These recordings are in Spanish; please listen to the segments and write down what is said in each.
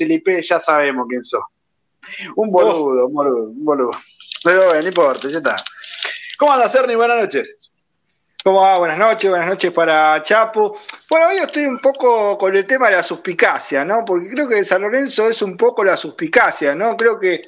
Felipe, ya sabemos quién sos. Un boludo, un boludo, un boludo. Pero bueno, no importa, ya está. ¿Cómo anda, Cerny? Buenas noches. ¿Cómo va? Buenas noches, buenas noches para Chapo. Bueno, hoy estoy un poco con el tema de la suspicacia, ¿no? Porque creo que San Lorenzo es un poco la suspicacia, ¿no? Creo que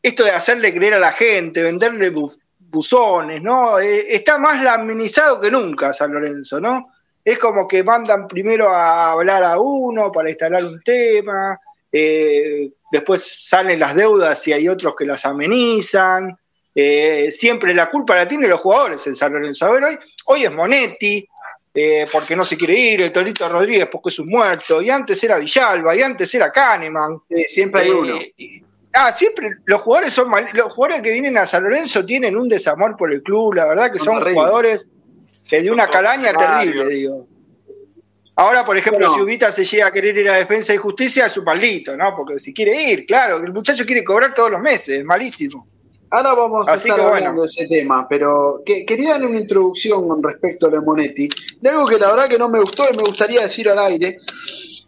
esto de hacerle creer a la gente, venderle buzones, ¿no? Eh, está más laminizado que nunca San Lorenzo, ¿no? Es como que mandan primero a hablar a uno para instalar un tema, eh, después salen las deudas y hay otros que las amenizan. Eh, siempre la culpa la tienen los jugadores en San Lorenzo. A ver, hoy, hoy es Monetti, eh, porque no se quiere ir, el Torito Rodríguez porque es un muerto, y antes era Villalba, y antes era Kahneman. siempre hay uno. ah, siempre los jugadores son mal, los jugadores que vienen a San Lorenzo tienen un desamor por el club, la verdad que son, jugadores de una calaña terrible, digo. Ahora, por ejemplo, si Ubita se llega a querer ir a Defensa y Justicia, es un maldito, ¿no? Porque si quiere ir, claro, el muchacho quiere cobrar todos los meses, es malísimo. Ahora vamos a estar hablando de ese tema, pero quería darle una introducción con respecto a lo Monetti, de algo que la verdad que no me gustó y me gustaría decir al aire,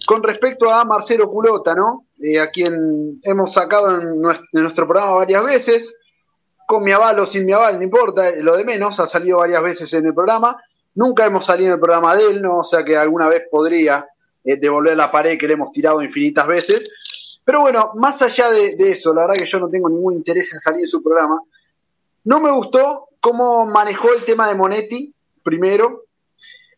con respecto a Marcelo Culota, ¿no? Eh, a quien hemos sacado en nuestro, programa varias veces, con mi aval o sin mi aval, no importa, lo de menos, ha salido varias veces en el programa, nunca hemos salido en el programa de él, ¿no? O sea que alguna vez podría eh, devolver la pared que le hemos tirado infinitas veces, pero bueno, más allá de, eso, la verdad que yo no tengo ningún interés en salir de su programa. No me gustó cómo manejó el tema de Monetti, primero,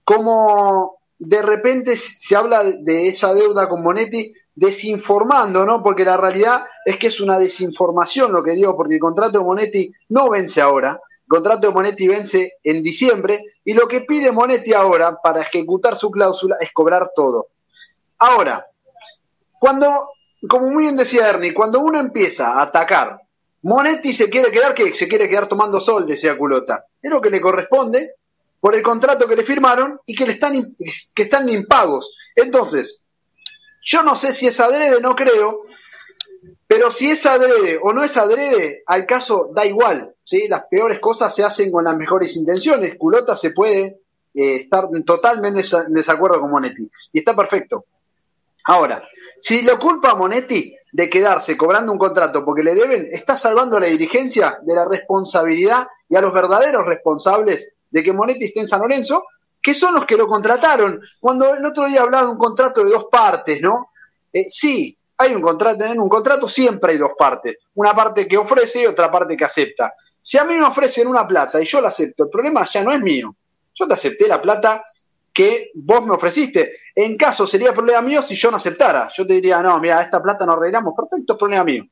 cómo de repente se habla de esa deuda con Monetti desinformando, ¿no? Porque la realidad es que es una desinformación lo que digo, porque el contrato de Monetti no vence ahora, contrato de Monetti vence en diciembre y lo que pide Monetti ahora para ejecutar su cláusula es cobrar todo. Ahora, cuando como muy bien decía Ernie, cuando uno empieza a atacar, Monetti se quiere quedar, que se quiere quedar tomando sol, decía Culota. Es lo que le corresponde por el contrato que le firmaron y que le están, que están impagos. Entonces, yo no sé si es adrede, no creo, pero si es adrede o no es adrede, al caso da igual. ¿sí? Las peores cosas se hacen con las mejores intenciones. Culota se puede eh, estar totalmente en desacuerdo con Monetti. Y está perfecto. Ahora, si lo culpa a Monetti de quedarse cobrando un contrato porque le deben, está salvando a la dirigencia de la responsabilidad y a los verdaderos responsables de que Monetti esté en San Lorenzo, que son los que lo contrataron. Cuando el otro día hablaba de un contrato de dos partes, ¿no? Eh, sí, hay un contrato, en un contrato siempre hay dos partes. Una parte que ofrece y otra parte que acepta. Si a mí me ofrecen una plata y yo la acepto, el problema ya no es mío. Yo te acepté la plata que vos me ofreciste. En caso sería problema mío si yo no aceptara. Yo te diría, no, mira, esta plata no arreglamos, perfecto, es problema mío.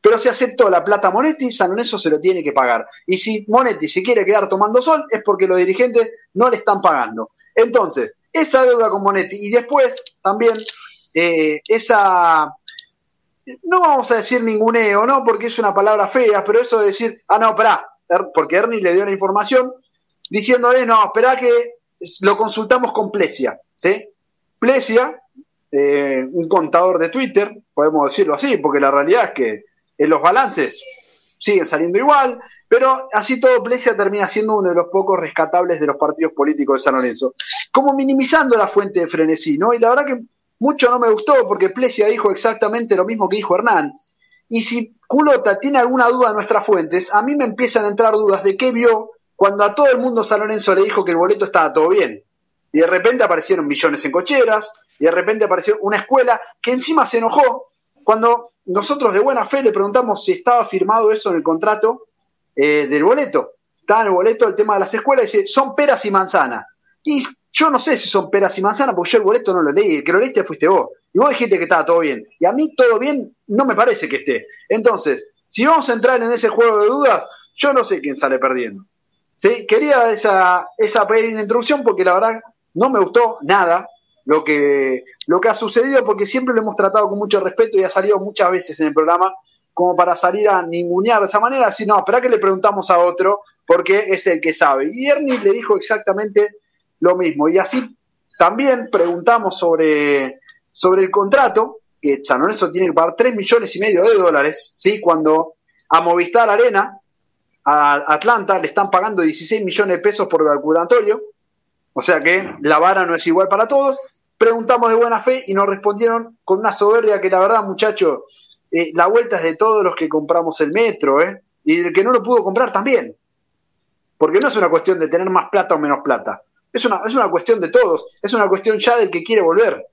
Pero si aceptó la plata Monetti, San Lorenzo se lo tiene que pagar. Y si Monetti se quiere quedar tomando sol, es porque los dirigentes no le están pagando. Entonces, esa deuda con Monetti y después también eh, esa, no vamos a decir ninguneo, ¿no? Porque es una palabra fea, pero eso de decir, ah, no, espera, er, porque Ernie le dio la información diciéndole, no, espera que lo consultamos con Plesia, ¿sí? Plesia, eh, un contador de Twitter, podemos decirlo así, porque la realidad es que en los balances siguen saliendo igual, pero así todo Plesia termina siendo uno de los pocos rescatables de los partidos políticos de San Lorenzo, como minimizando la fuente de frenesí, ¿no? Y la verdad que mucho no me gustó porque Plesia dijo exactamente lo mismo que dijo Hernán. Y si Culota tiene alguna duda de nuestras fuentes, a mí me empiezan a entrar dudas de qué vio cuando a todo el mundo San Lorenzo le dijo que el boleto estaba todo bien. Y de repente aparecieron millones en cocheras, y de repente apareció una escuela que encima se enojó cuando nosotros de buena fe le preguntamos si estaba firmado eso en el contrato eh, del boleto. Estaba en el boleto el tema de las escuelas y dice, son peras y manzanas. Y yo no sé si son peras y manzanas porque yo el boleto no lo leí, el que lo leíste fuiste vos. Y vos dijiste que estaba todo bien. Y a mí todo bien no me parece que esté. Entonces, si vamos a entrar en ese juego de dudas, yo no sé quién sale perdiendo. ¿sí? Quería esa, esa pequeña introducción porque la verdad no me gustó nada lo que, lo que ha sucedido porque siempre lo hemos tratado con mucho respeto y ha salido muchas veces en el programa como para salir a ningunear de esa manera, sino, no, espera que le preguntamos a otro porque es el que sabe. Y Ernie le dijo exactamente lo mismo. Y así también preguntamos sobre, sobre el contrato, que San Lorenzo tiene que pagar 3 millones y medio de dólares, ¿sí? Cuando a Movistar Arena a Atlanta le están pagando 16 millones de pesos por calculatorio, o sea que la vara no es igual para todos. preguntamos de buena fe y nos respondieron con una soberbia que la verdad, muchachos, eh, la vuelta es de todos los que compramos el metro, ¿eh? Y el que no lo pudo comprar también. Porque no es una cuestión de tener más plata o menos plata. Es una, es una cuestión de todos. Es una cuestión ya del que quiere volver.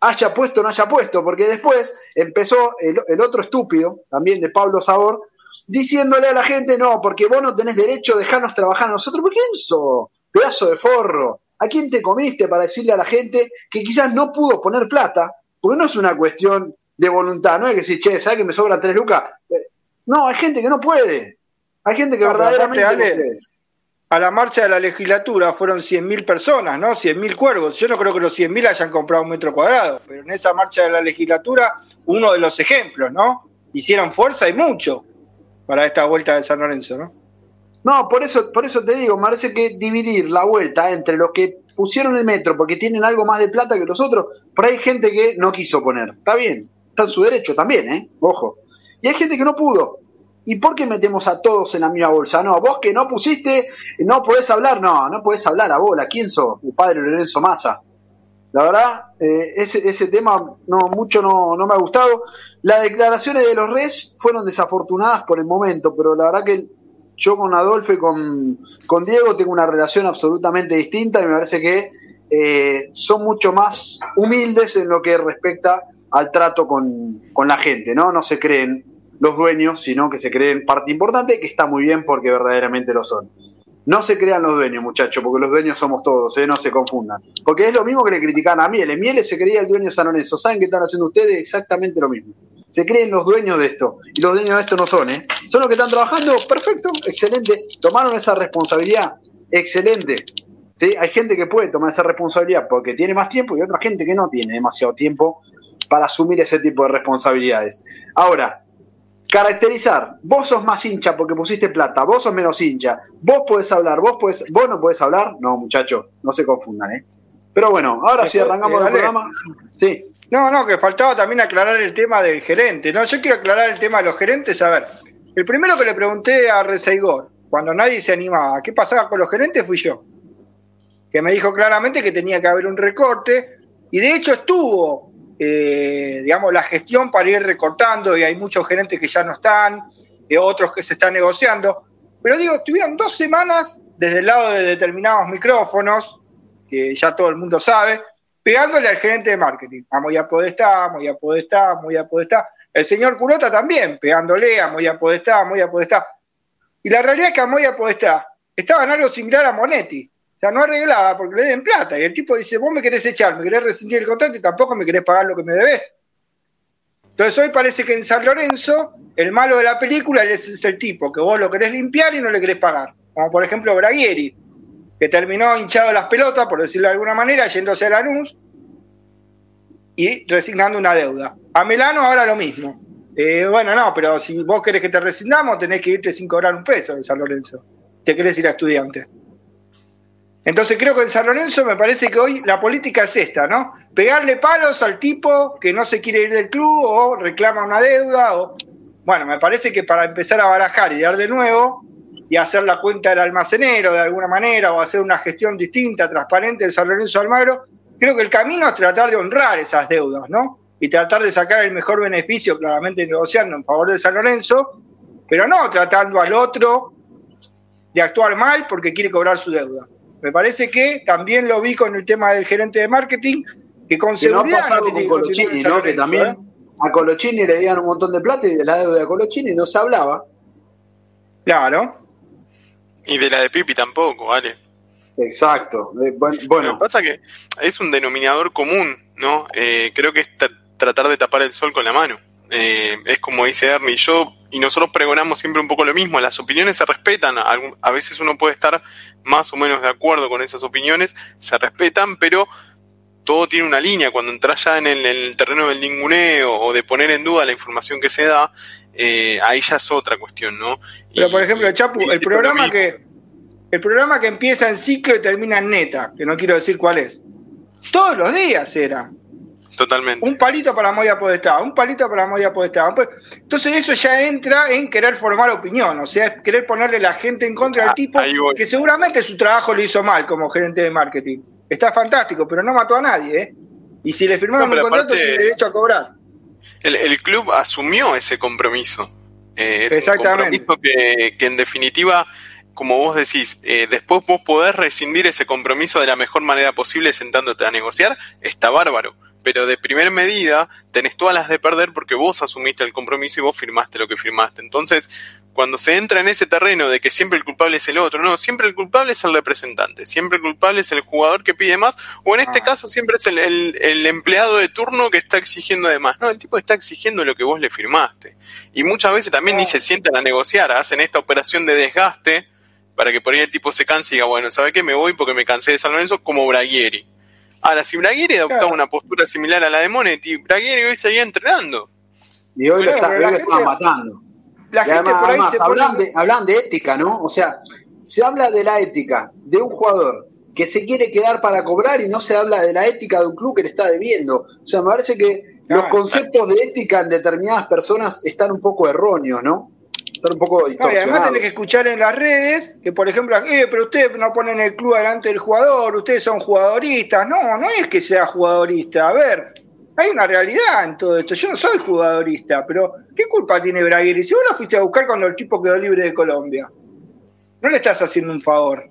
Haya puesto o no haya puesto. Porque después empezó el, el otro estúpido, también de Pablo Sabor, diciéndole a la gente, no, porque vos no tenés derecho a dejarnos trabajar a nosotros. ¿Por quién sos? Pedazo de forro. ¿A quién te comiste para decirle a la gente que quizás no pudo poner plata? Porque no es una cuestión de voluntad, no es que si, che, ¿sabes que me sobran tres lucas? Eh, no, hay gente que no puede. Hay gente que verdaderamente no puede. A la marcha de la legislatura fueron 100.000 personas, ¿no? 100.000 cuervos. Yo no creo que los 100.000 hayan comprado un metro cuadrado, pero en esa marcha de la legislatura, uno de los ejemplos, ¿no? Hicieron fuerza y mucho para esta vuelta de San Lorenzo, ¿no? No, por eso, por eso te digo, me parece que dividir la vuelta entre los que pusieron el metro porque tienen algo más de plata que los otros, ahí hay gente que no quiso poner. Está bien, está en su derecho también, ¿eh? Ojo. Y hay gente que no pudo. ¿Y por qué metemos a todos en la misma bolsa? No, vos que no pusiste, no podés hablar, no, no podés hablar a bola. ¿Quién sos? El padre Lorenzo Massa. La verdad, eh, ese, ese tema no mucho no, no me ha gustado. Las declaraciones de los res fueron desafortunadas por el momento, pero la verdad que yo con Adolfo y con, con Diego tengo una relación absolutamente distinta y me parece que eh, son mucho más humildes en lo que respecta al trato con, con la gente, ¿no? No se creen los dueños, sino que se creen parte importante, que está muy bien porque verdaderamente lo son. No se crean los dueños, muchachos, porque los dueños somos todos, ¿eh? no se confundan. Porque es lo mismo que le critican a Mieles. Mieles se creía el dueño de San. ¿Saben qué están haciendo ustedes? Exactamente lo mismo. Se creen los dueños de esto. Y los dueños de esto no son, ¿eh? Son los que están trabajando. Perfecto, excelente. Tomaron esa responsabilidad. Excelente. ¿Sí? Hay gente que puede tomar esa responsabilidad porque tiene más tiempo y otra gente que no tiene demasiado tiempo para asumir ese tipo de responsabilidades. Ahora, caracterizar, vos sos más hincha porque pusiste plata, vos sos menos hincha, vos podés hablar, vos podés, vos no podés hablar, no muchachos, no se confundan, ¿eh? Pero bueno, ahora sí arrancamos el programa. Sí. No, no, que faltaba también aclarar el tema del gerente, ¿no? Yo quiero aclarar el tema de los gerentes, a ver, el primero que le pregunté a Rezaigor, cuando nadie se animaba, ¿qué pasaba con los gerentes? Fui yo. Que me dijo claramente que tenía que haber un recorte, y de hecho estuvo eh, digamos, la gestión para ir recortando y hay muchos gerentes que ya no están, y otros que se están negociando. Pero digo, tuvieron dos semanas desde el lado de determinados micrófonos, que ya todo el mundo sabe, pegándole al gerente de marketing. A Moya Podestá, Moya Podestá, Moya Podestá. El señor Culota también, pegándole a Moya Podestá, Moya Podestá. Y la realidad es que a Moya Podestá estaba en algo similar a Monetti. O sea, no arreglaba porque le den plata. Y el tipo dice, vos me querés echar, me querés rescindir el contrato y tampoco me querés pagar lo que me debes. Entonces hoy parece que en San Lorenzo el malo de la película es el tipo que vos lo querés limpiar y no le querés pagar. Como por ejemplo Braguieri, que terminó hinchado las pelotas, por decirlo de alguna manera, yéndose a Lanús y resignando una deuda. A Melano ahora lo mismo. Eh, bueno, no, pero si vos querés que te resignamos, tenés que irte sin cobrar un peso de San Lorenzo. Te querés ir a estudiante. Entonces creo que en San Lorenzo me parece que hoy la política es esta, ¿no? Pegarle palos al tipo que no se quiere ir del club o reclama una deuda o... Bueno, me parece que para empezar a barajar y dar de nuevo y hacer la cuenta del almacenero de alguna manera o hacer una gestión distinta, transparente de San Lorenzo Almagro, creo que el camino es tratar de honrar esas deudas, ¿no? Y tratar de sacar el mejor beneficio, claramente negociando en favor de San Lorenzo, pero no tratando al otro de actuar mal porque quiere cobrar su deuda. Me parece que también lo vi con el tema del gerente de marketing, que con seguridad no, con Colochini, ¿no? Que también ¿eh? a Colochini le dieron un montón de plata y de la deuda de Colochini no se hablaba. Claro. Y de la de Pipi tampoco, ¿vale? Exacto. Eh, bueno, Lo que pasa que es un denominador común, ¿no? Eh, creo que es tratar de tapar el sol con la mano. Es como dice Ernie, yo y nosotros pregonamos siempre un poco lo mismo, las opiniones se respetan, a veces uno puede estar más o menos de acuerdo con esas opiniones, se respetan, pero todo tiene una línea, cuando entras ya en el, terreno del ninguneo o de poner en duda la información que se da, eh, ahí ya es otra cuestión, ¿no? Pero por ejemplo, Chapu, el programa que el programa que empieza en ciclo y termina en neta, que no quiero decir cuál es, todos los días era. Totalmente. Un palito para Moya Podestá, un palito para Moya Podestá. Entonces eso ya entra en querer formar opinión, o sea, querer ponerle la gente en contra del ah, tipo que seguramente su trabajo lo hizo mal como gerente de marketing. está fantástico, pero no mató a nadie, ¿eh? Y si le firmaron un contrato, tiene derecho a cobrar. El, club asumió ese compromiso. Eh, es Exactamente. un compromiso que, que en definitiva como vos decís, eh, después vos podés rescindir ese compromiso de la mejor manera posible sentándote a negociar, está bárbaro. Pero de primer medida tenés todas las de perder porque vos asumiste el compromiso y vos firmaste lo que firmaste. Entonces, cuando se entra en ese terreno de que siempre el culpable es el otro, no, siempre el culpable es el representante, siempre el culpable es el jugador que pide más, o en este ah. caso siempre es el, empleado de turno que está exigiendo de más. No, el tipo está exigiendo lo que vos le firmaste. Y muchas veces también ni se sientan a negociar, hacen esta operación de desgaste para que por ahí el tipo se canse y diga, bueno, ¿sabe qué? Me voy porque me cansé de San Lorenzo como Braguieri. Ahora, si Braguieri adoptaba una postura similar a la de Monetti, Braguieri hoy seguía entrenando. Y hoy lo está, matando. La gente por ahí se hablan, de, hablan de ética, ¿no? O sea, se habla de la ética de un jugador que se quiere quedar para cobrar y no se habla de la ética de un club que le está debiendo. O sea, me parece que los conceptos de ética en determinadas personas están un poco erróneos, ¿no? Un poco y además tenés que escuchar en las redes que, por ejemplo, eh, pero ustedes no ponen el club delante del jugador, ustedes son jugadoristas. No, no es que sea jugadorista. A ver, hay una realidad en todo esto. Yo no soy jugadorista, pero ¿qué culpa tiene Bragueri? Si vos lo fuiste a buscar cuando el tipo quedó libre de Colombia, no le estás haciendo un favor.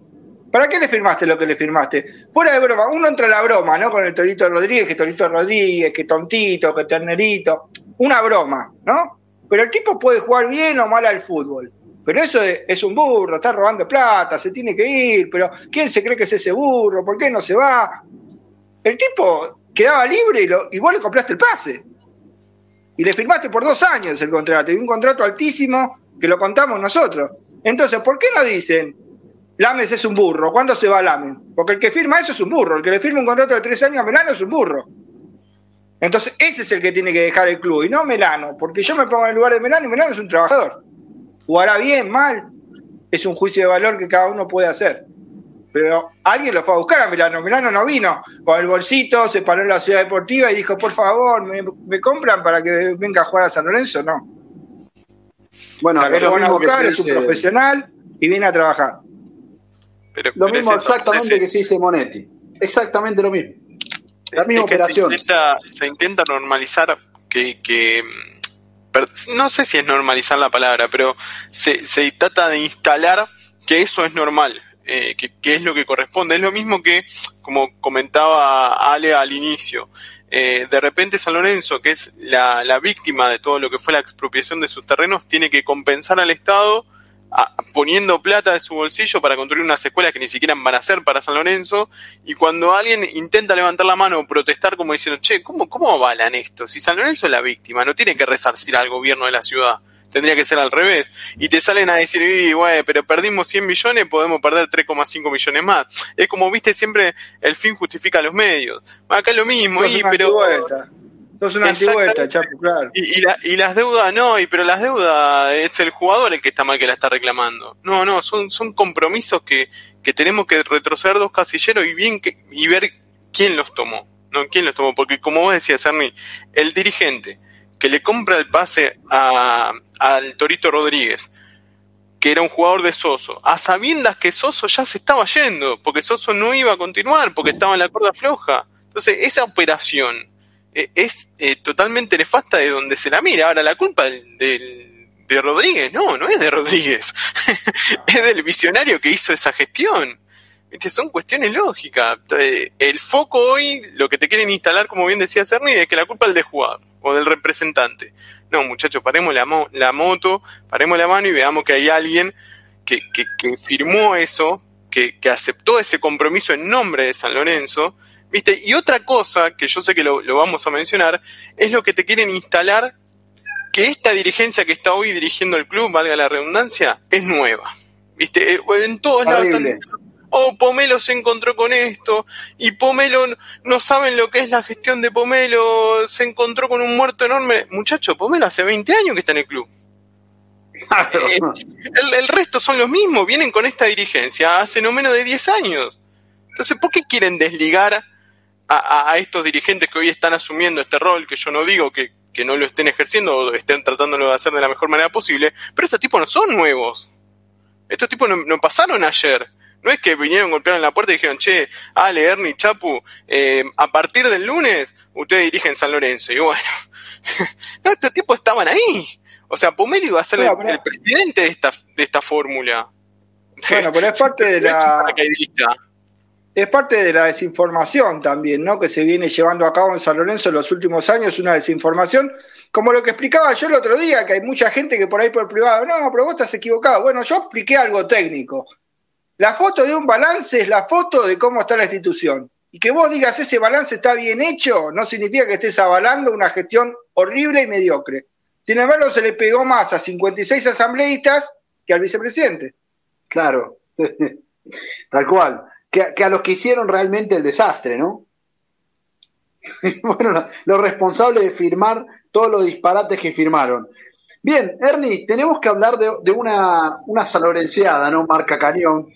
¿Para qué le firmaste lo que le firmaste? Fuera de broma, uno entra en la broma, ¿no? Con el Torito Rodríguez, que Torito Rodríguez, que tontito, que ternerito. Una broma, ¿no? Pero el tipo puede jugar bien o mal al fútbol. Pero eso es, un burro, está robando plata, se tiene que ir, pero ¿quién se cree que es ese burro? ¿Por qué no se va? El tipo quedaba libre y, lo, vos le compraste el pase. Y le firmaste por dos años el contrato, y un contrato altísimo que lo contamos nosotros. Entonces, ¿por qué no dicen Lames es un burro? ¿Cuándo se va Lames? Porque el que firma eso es un burro. El que le firma un contrato de tres años a Melano es un burro. Entonces, ese es el que tiene que dejar el club y no Melano, porque yo me pongo en el lugar de Melano y Melano es un trabajador. Jugará bien, mal, es un juicio de valor que cada uno puede hacer. Pero alguien lo fue a buscar a Melano. Melano no vino con el bolsito, se paró en la ciudad deportiva y dijo, por favor, ¿me, compran para que venga a jugar a San Lorenzo? No. Bueno, lo, van a buscar, es un profesional y viene a trabajar. lo mismo exactamente que se dice Monetti. Exactamente lo mismo. La misma operación. Se intenta, normalizar que, no sé si es normalizar la palabra, pero se, se trata de instalar que eso es normal, eh, que, es lo que corresponde. Es lo mismo que, como comentaba Ale al inicio, eh, de repente San Lorenzo, que es la, la, víctima de todo lo que fue la expropiación de sus terrenos, tiene que compensar al Estado poniendo plata de su bolsillo para construir unas escuelas que ni siquiera van a ser para San Lorenzo, y cuando alguien intenta levantar la mano o protestar como diciendo, che, ¿cómo, cómo avalan esto? Si San Lorenzo es la víctima, no tiene que resarcir al gobierno de la ciudad, tendría que ser al revés, y te salen a decir, güey, pero perdimos 100 millones, podemos perder 3,5 millones más. Es como, viste, siempre el fin justifica los medios. Acá es lo mismo, y, pero... Sos una antigüeta, Chapo, claro. Y, las deudas, no, y pero las deudas es el jugador el que está mal que la está reclamando. No, no, son, son compromisos que, que tenemos que retroceder dos casilleros y bien que, y ver quién los tomó. No, quién los tomó, porque como vos decías, Ernie, el dirigente que le compra el pase a, al Torito Rodríguez, que era un jugador de Soso, a sabiendas que Soso ya se estaba yendo, porque Soso no iba a continuar, porque estaba en la cuerda floja. Entonces, esa operación es eh, totalmente nefasta de donde se la mira. Ahora, la culpa de Rodríguez, no, no es de Rodríguez, es del visionario que hizo esa gestión. Son cuestiones lógicas. Eh, el foco hoy, lo que te quieren instalar, como bien decía Cerny, es que la culpa es del jugador o del representante. No, muchachos, paremos la, la moto, paremos la mano y veamos que hay alguien que, que, firmó eso, que, que aceptó ese compromiso en nombre de San Lorenzo ¿Viste? Y otra cosa que yo sé que lo, vamos a mencionar es lo que te quieren instalar que esta dirigencia que está hoy dirigiendo el club, valga la redundancia, es nueva. ¿Viste? Eh, en todos lados están oh, Pomelo se encontró con esto, y Pomelo no saben lo que es la gestión de Pomelo, se encontró con un muerto enorme. Muchacho, Pomelo hace 20 años que está en el club. Eh, el, el, resto son los mismos, vienen con esta dirigencia hace no menos de 10 años. Entonces, ¿por qué quieren desligar a, estos dirigentes que hoy están asumiendo este rol, que yo no digo que, no lo estén ejerciendo o estén tratándolo de hacer de la mejor manera posible, pero estos tipos no son nuevos. Estos tipos no, pasaron ayer, No es que vinieron, golpearon la puerta y dijeron, che, Ale, Ernie, Chapu, eh, a partir del lunes ustedes dirigen San Lorenzo. Y bueno, no, estos tipos estaban ahí. O sea, Pomelo iba a ser el, presidente de esta, de esta fórmula. Bueno, pero es parte de la es parte de la desinformación también, ¿no? Que se viene llevando a cabo en San Lorenzo en los últimos años, una desinformación, como lo que explicaba yo el otro día, que hay mucha gente que por ahí por privado, no, pero vos estás equivocado. Bueno, yo expliqué algo técnico. La foto de un balance es la foto de cómo está la institución. Y que vos digas ese balance está bien hecho, no significa que estés avalando una gestión horrible y mediocre. Sin embargo, se le pegó más a 56 asambleístas que al vicepresidente. Claro, tal cual que, a los que hicieron realmente el desastre, ¿no? bueno, los responsables de firmar todos los disparates que firmaron. Bien, Ernie, tenemos que hablar de, una, una salorenciada, ¿no? Marca Cañón.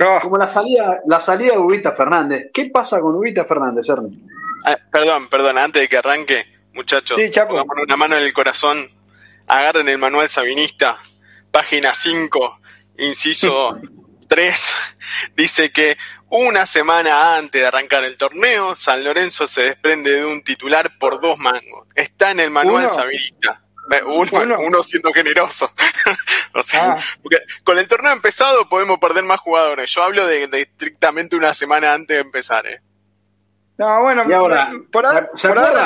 Ah. Como la salida, la salida de Ubita Fernández. ¿Qué pasa con Ubita Fernández, Ernie? Ah, perdón, perdón, antes de que arranque, muchachos, sí, pongamos una mano en el corazón, agarren el manual sabinista, página 5, inciso 3, dice que una semana antes de arrancar el torneo, San Lorenzo se desprende de un titular por dos mangos. Está en el manual sabinista. Eh, uno, siendo generoso. o sea, ah. porque con el torneo empezado podemos perder más jugadores. Yo hablo de, estrictamente una semana antes de empezar. ¿eh? No, bueno, ahora, por, ahora,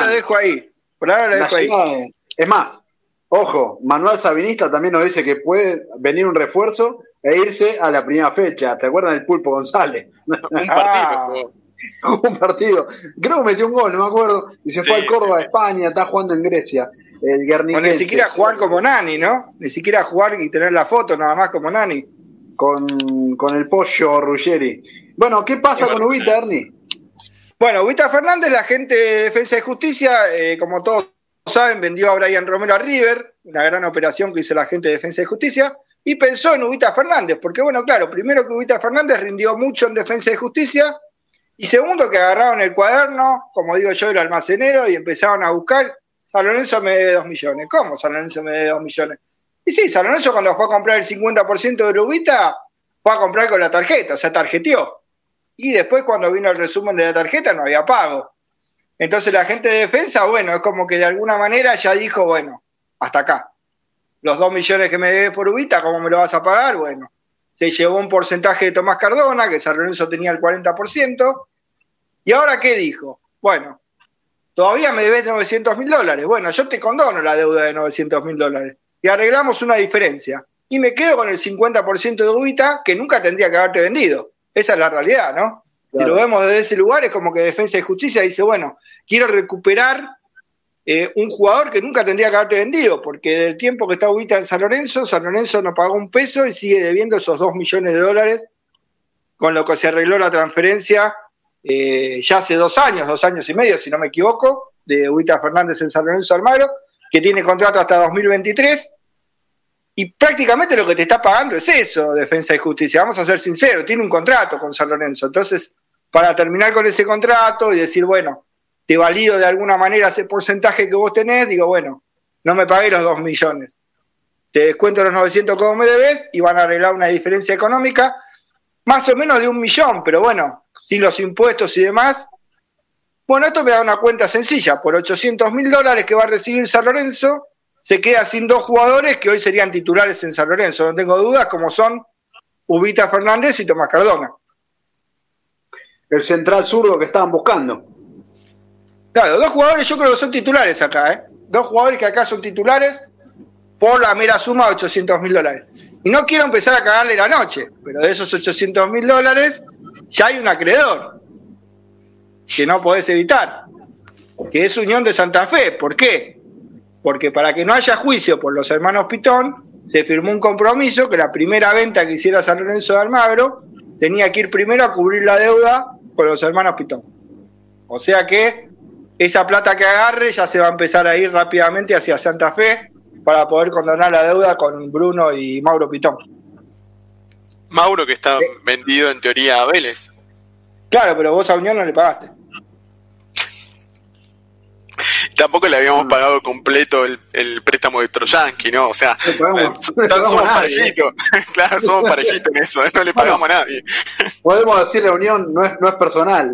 lo dejo ahí. Por ahora lo dejo ahí. Es más, ojo, Manuel Sabinista también nos dice que puede venir un refuerzo e irse a la primera fecha. ¿Te acuerdas del Pulpo González? un partido. un partido. Creo que metió un gol, no me acuerdo. Y se fue al Córdoba de España, está jugando en Grecia. El ni siquiera jugar como Nani, ¿no? Ni siquiera jugar y tener la foto nada más como Nani. Con, el pollo Ruggeri. Bueno, ¿qué pasa con Ubita, Ernie? Bueno, Ubita Fernández, la gente de Defensa de Justicia, eh, como todos saben, vendió a Brian Romero a River, una gran operación que hizo la gente de Defensa de Justicia y pensó en Ubita Fernández, porque bueno, claro, primero que Ubita Fernández rindió mucho en defensa de justicia, y segundo que agarraron el cuaderno, como digo yo, el almacenero, y empezaron a buscar, San Lorenzo me debe dos millones. ¿Cómo San Lorenzo me debe dos millones? Y sí, San Lorenzo cuando fue a comprar el 50% de Ubita, fue a comprar con la tarjeta, o sea, tarjeteó. Y después cuando vino el resumen de la tarjeta no había pago. Entonces la gente de defensa, bueno, es como que de alguna manera ya dijo, bueno, hasta acá los dos millones que me debes por Ubita, ¿cómo me lo vas a pagar? Bueno, se llevó un porcentaje de Tomás Cardona, que San Lorenzo tenía el 40%. ¿Y ahora qué dijo? Bueno, todavía me debes 900 mil dólares. Bueno, yo te condono la deuda de 900 mil dólares. Y arreglamos una diferencia. Y me quedo con el 50% de Ubita que nunca tendría que haberte vendido. Esa es la realidad, ¿no? Si lo vemos desde ese lugar, es como que Defensa y Justicia dice, bueno, quiero recuperar eh, un jugador que nunca tendría que haberte vendido, porque del tiempo que está ubicado en San Lorenzo, San Lorenzo no pagó un peso y sigue debiendo esos dos millones de dólares, con lo que se arregló la transferencia eh, ya hace dos años, dos años y medio, si no me equivoco, de Ubita Fernández en San Lorenzo Almagro, que tiene contrato hasta 2023. Y prácticamente lo que te está pagando es eso, Defensa y Justicia. Vamos a ser sinceros, tiene un contrato con San Lorenzo. Entonces, para terminar con ese contrato y decir, bueno, te valido de alguna manera ese porcentaje que vos tenés, digo, bueno, no me pagué los dos millones. Te descuento los 900 como me debes y van a arreglar una diferencia económica más o menos de un millón, pero bueno, sin los impuestos y demás. Bueno, esto me da una cuenta sencilla. Por 800 mil dólares que va a recibir San Lorenzo, se queda sin dos jugadores que hoy serían titulares en San Lorenzo. No tengo dudas, como son Ubita Fernández y Tomás Cardona. El central zurdo que estaban buscando. Claro, dos jugadores yo creo que son titulares acá, ¿eh? Dos jugadores que acá son titulares por la mera suma de 800 mil dólares. Y no quiero empezar a cagarle la noche, pero de esos 800 mil dólares ya hay un acreedor que no podés evitar, que es Unión de Santa Fe. ¿Por qué? Porque para que no haya juicio por los hermanos Pitón, se firmó un compromiso que la primera venta que hiciera San Lorenzo de Almagro tenía que ir primero a cubrir la deuda con los hermanos Pitón. O sea que esa plata que agarre ya se va a empezar a ir rápidamente hacia Santa Fe para poder condonar la deuda con Bruno y Mauro Pitón. Mauro que está vendido en teoría a Vélez. Claro, pero vos a Unión no le pagaste. tampoco le habíamos pagado completo el, el préstamo de Troyanqui, ¿no? O sea, somos parejitos. claro, somos parejitos en eso, no le pagamos a nadie. Podemos decir la unión no es, no es personal.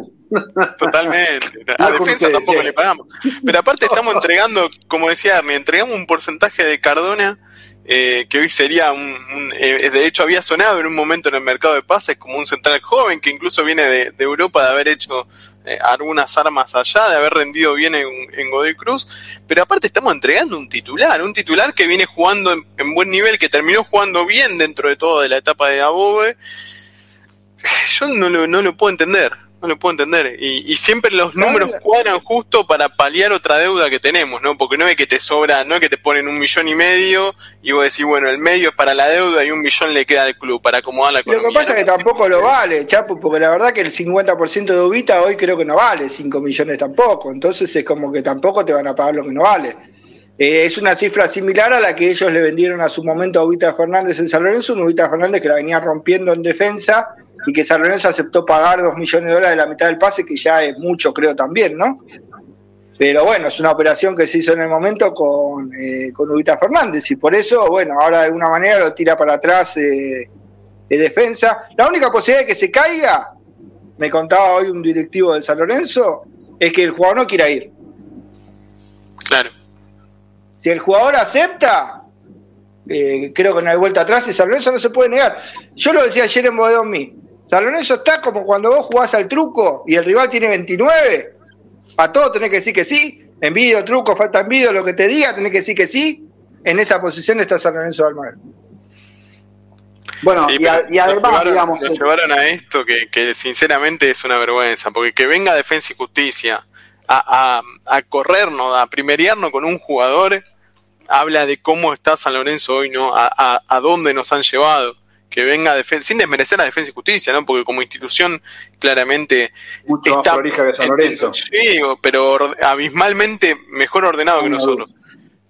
Totalmente. A defensa tampoco le pagamos. Pero aparte estamos entregando, como decía me entregamos un porcentaje de Cardona eh, que hoy sería un, eh, de hecho había sonado en un momento en el mercado de pases como un central joven que incluso viene de, Europa de haber hecho eh, algunas armas allá, de haber rendido bien en, Godoy Cruz, pero aparte estamos entregando un titular, un titular que viene jugando en, buen nivel, que terminó jugando bien dentro de todo de la etapa de Abobe. Yo no no lo puedo entender no lo puedo entender. Y, siempre los números cuadran justo para paliar otra deuda que tenemos, ¿no? Porque no es que te sobra, no es que te ponen un millón y medio y vos decís, bueno, el medio es para la deuda y un millón le queda al club para acomodar la economía. Lo que pasa es que tampoco lo vale, Chapo, porque la verdad que el 50% de Ubita hoy creo que no vale 5 millones tampoco. Entonces es como que tampoco te van a pagar lo que no vale. Eh, es una cifra similar a la que ellos le vendieron a su momento a Ubita Fernández en San Lorenzo, un Ubita Fernández que la venía rompiendo en defensa y que San Lorenzo aceptó pagar dos millones de dólares de la mitad del pase, que ya es mucho, creo también, ¿no? Pero bueno, es una operación que se hizo en el momento con, eh, con Ubita Fernández y por eso, bueno, ahora de alguna manera lo tira para atrás eh, de defensa. La única posibilidad de que se caiga, me contaba hoy un directivo de San Lorenzo, es que el jugador no quiera ir. Claro. Si el jugador acepta, eh, creo que no hay vuelta atrás y San Lorenzo no se puede negar. Yo lo decía ayer en Bodón mí. San Lorenzo está como cuando vos jugás al truco y el rival tiene 29. A todo tenés que decir que sí. Envidio, truco, falta envidio, lo que te diga, tenés que decir que sí. En esa posición está San Lorenzo Almagro. Bueno, y, además, digamos. Nos llevaron a esto que, que, sinceramente es una vergüenza, porque que venga Defensa y Justicia a, a, a corrernos, a primeriarnos con un jugador, habla de cómo está San Lorenzo hoy, ¿no? A, a dónde nos han llevado que venga defensa, sin desmerecer a Defensa y Justicia, ¿no? Porque como institución claramente mucho está, más que San Lorenzo. Sí, pero abismalmente mejor ordenado que nosotros.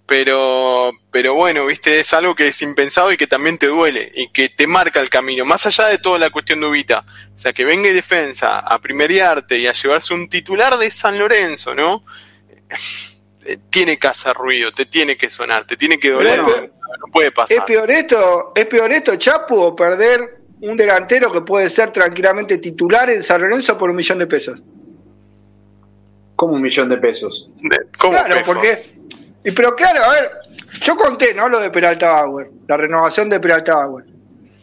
Pero, pero bueno, viste, es algo que es impensado y que también te duele y que te marca el camino, más allá de toda la cuestión de Ubita. O sea, que venga y defensa a primeriarte y a llevarse un titular de San Lorenzo, ¿no? Eh, tiene que hacer ruido, te tiene que sonar, te tiene que doler no puede pasar. ¿Es peor esto, es peor esto, Chapu, o perder un delantero que puede ser tranquilamente titular en San Lorenzo por un millón de pesos? ¿Cómo un millón de pesos? claro, porque. Pero claro, a ver, yo conté, ¿no? Lo de Peralta Bauer, la renovación de Peralta Bauer.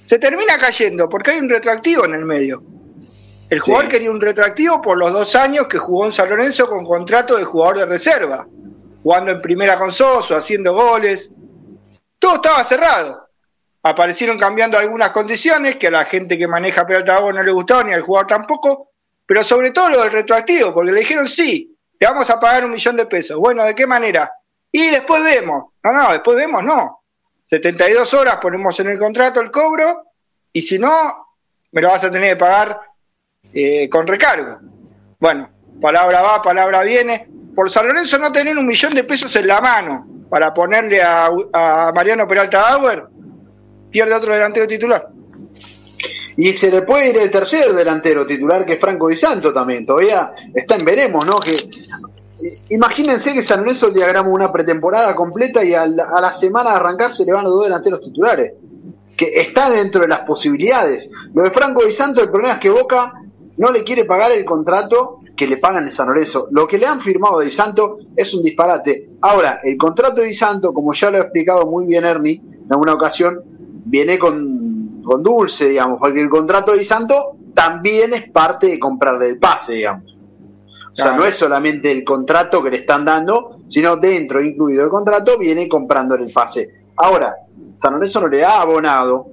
Se termina cayendo porque hay un retractivo en el medio. El jugador quería un retractivo por los dos años que jugó en San Lorenzo con contrato de jugador de reserva, jugando en primera con Soso, haciendo goles todo estaba cerrado. Aparecieron cambiando algunas condiciones que a la gente que maneja pelota no le gustaba ni al jugador tampoco, pero sobre todo lo del retroactivo, porque le dijeron sí, te vamos a pagar un millón de pesos. Bueno, ¿de qué manera? Y después vemos. No, no, después vemos, no. 72 horas ponemos en el contrato el cobro y si no, me lo vas a tener que pagar eh, con recargo. Bueno, palabra va, palabra viene. Por San Lorenzo no tener un millón de pesos en la mano para ponerle a, Mariano Peralta Bauer, pierde otro delantero titular. Y se le puede ir el tercer delantero titular, que es Franco Di Santo también. Todavía está en veremos, ¿no? Que imagínense que San Lorenzo diagrama una pretemporada completa y a la, semana de arrancar se le van los dos delanteros titulares. Que está dentro de las posibilidades. Lo de Franco Di Santo, el problema es que Boca no le quiere pagar el contrato que le pagan en San Lorenzo. Lo que le han firmado de Santo es un disparate. Ahora, el contrato de Santo, como ya lo ha explicado muy bien Ernie en alguna ocasión, viene con, con dulce, digamos, porque el contrato de Santo también es parte de comprarle el pase, digamos. O sea, no es solamente el contrato que le están dando, sino dentro, incluido el contrato, viene comprando el pase. Ahora, San Lorenzo no le ha abonado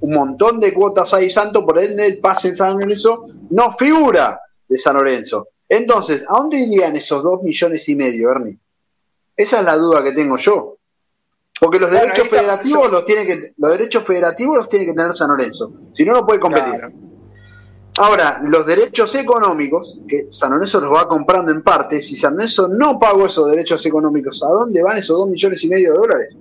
un montón de cuotas a Di Santo, por ende el pase en San Lorenzo no figura de San Lorenzo. Entonces, ¿a dónde irían esos dos millones y medio, Ernie? Esa es la duda que tengo yo. Porque los derechos federativos los tiene que los derechos federativos los tiene que tener San Lorenzo, si no no puede competir. Ahora, los derechos económicos, que San Lorenzo los va comprando en parte, si San Lorenzo no pagó esos derechos económicos, ¿a dónde van esos dos millones y medio de dólares?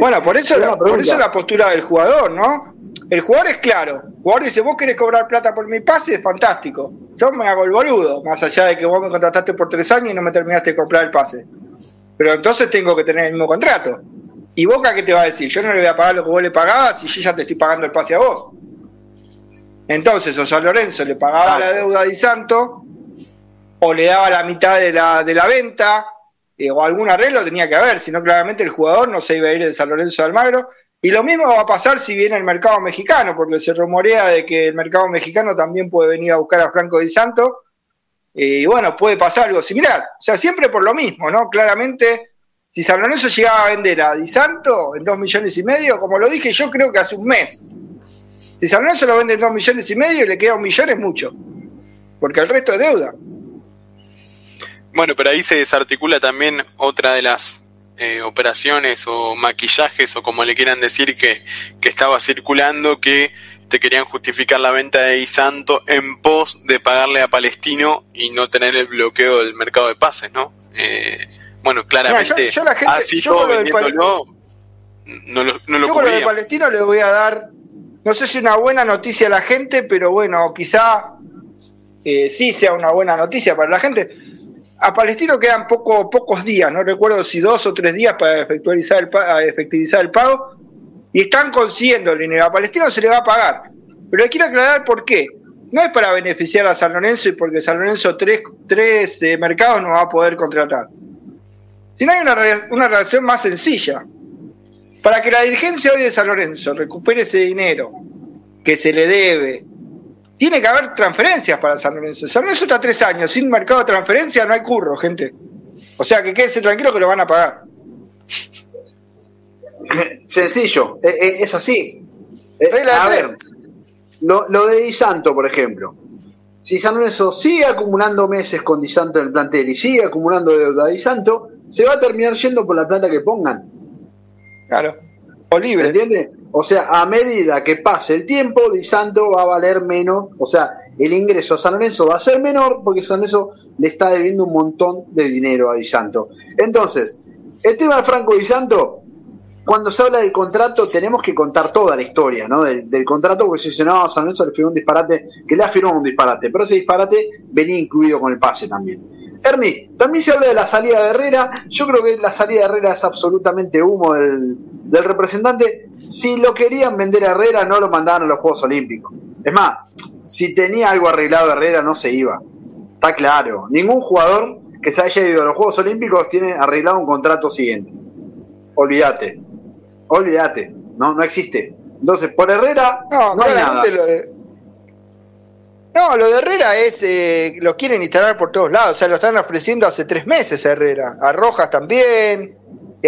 Bueno, por eso, la, por eso la postura del jugador, ¿no? El jugador es claro. El jugador dice, vos querés cobrar plata por mi pase, es fantástico. Yo me hago el boludo, más allá de que vos me contrataste por tres años y no me terminaste de comprar el pase. Pero entonces tengo que tener el mismo contrato. ¿Y Boca qué te va a decir? Yo no le voy a pagar lo que vos le pagabas y yo ya te estoy pagando el pase a vos. Entonces, o San Lorenzo le pagaba la deuda de Santo, o le daba la mitad de la, de la venta, eh, o algún arreglo tenía que haber, si no claramente el jugador no se iba a ir de San Lorenzo de Almagro. Y lo mismo va a pasar si viene el mercado mexicano, porque se rumorea de que el mercado mexicano también puede venir a buscar a Franco Di Santo. Eh, y bueno, puede pasar algo similar. O sea, siempre por lo mismo, ¿no? Claramente, si San Lorenzo llegaba a vender a Di Santo en dos millones y medio, como lo dije yo creo que hace un mes. Si San Lorenzo lo vende en dos millones y medio y le queda un millón es mucho. Porque el resto es deuda. Bueno, pero ahí se desarticula también otra de las eh, operaciones o maquillajes o como le quieran decir que, estaba circulando que te querían justificar la venta de Isanto en pos de pagarle a Palestino y no tener el bloqueo del mercado de pases, ¿no? Eh, bueno, claramente yo, la gente, así yo todo vendiéndolo no lo, no lo Yo con lo de Palestino le voy a dar, no sé si una buena noticia a la gente, pero bueno, quizá eh, sí sea una buena noticia para la gente a Palestino quedan poco, pocos días, no recuerdo si dos o tres días para efectivizar el, efectivizar el pago, y están consiguiendo el dinero. A Palestino se le va a pagar. Pero le quiero aclarar por qué. No es para beneficiar a San Lorenzo y porque San Lorenzo tres, tres eh, mercados no va a poder contratar. Sino hay una, una relación más sencilla. Para que la dirigencia hoy de San Lorenzo recupere ese dinero que se le debe tiene que haber transferencias para San Lorenzo. San Lorenzo está tres años sin mercado de transferencia, no hay curro, gente. O sea que quédense tranquilo que lo van a pagar. Sencillo, e, e, es así. Eh, a ver, lo, de Di Santo, por ejemplo. Si San Lorenzo sigue acumulando meses con Di Santo en el plantel y sigue acumulando deuda de Di Santo, se va a terminar yendo por la plata que pongan. Claro. O libre. ¿Entiendes? O sea, a medida que pase el tiempo, Di Santo va a valer menos, o sea, el ingreso a San Lorenzo va a ser menor porque San Lorenzo le está debiendo un montón de dinero a Di Santo. Entonces, el tema de Franco Di Santo, cuando se habla del contrato, tenemos que contar toda la historia, ¿no? Del, contrato, porque si no, San Lorenzo le firmó un disparate, que le ha un disparate, pero ese disparate venía incluido con el pase también. Ernie, también se habla de la salida de Herrera, yo creo que la salida de Herrera es absolutamente humo del, del representante, si lo querían vender a Herrera, no lo mandaban a los Juegos Olímpicos. Es más, si tenía algo arreglado Herrera, no se iba. Está claro. Ningún jugador que se haya ido a los Juegos Olímpicos tiene arreglado un contrato siguiente. Olvídate. Olvídate. No, no existe. Entonces, por Herrera, no, no hay nada. Lo de... No, lo de Herrera es, eh, lo quieren instalar por todos lados, o sea, lo están ofreciendo hace tres meses a Herrera, a Rojas también,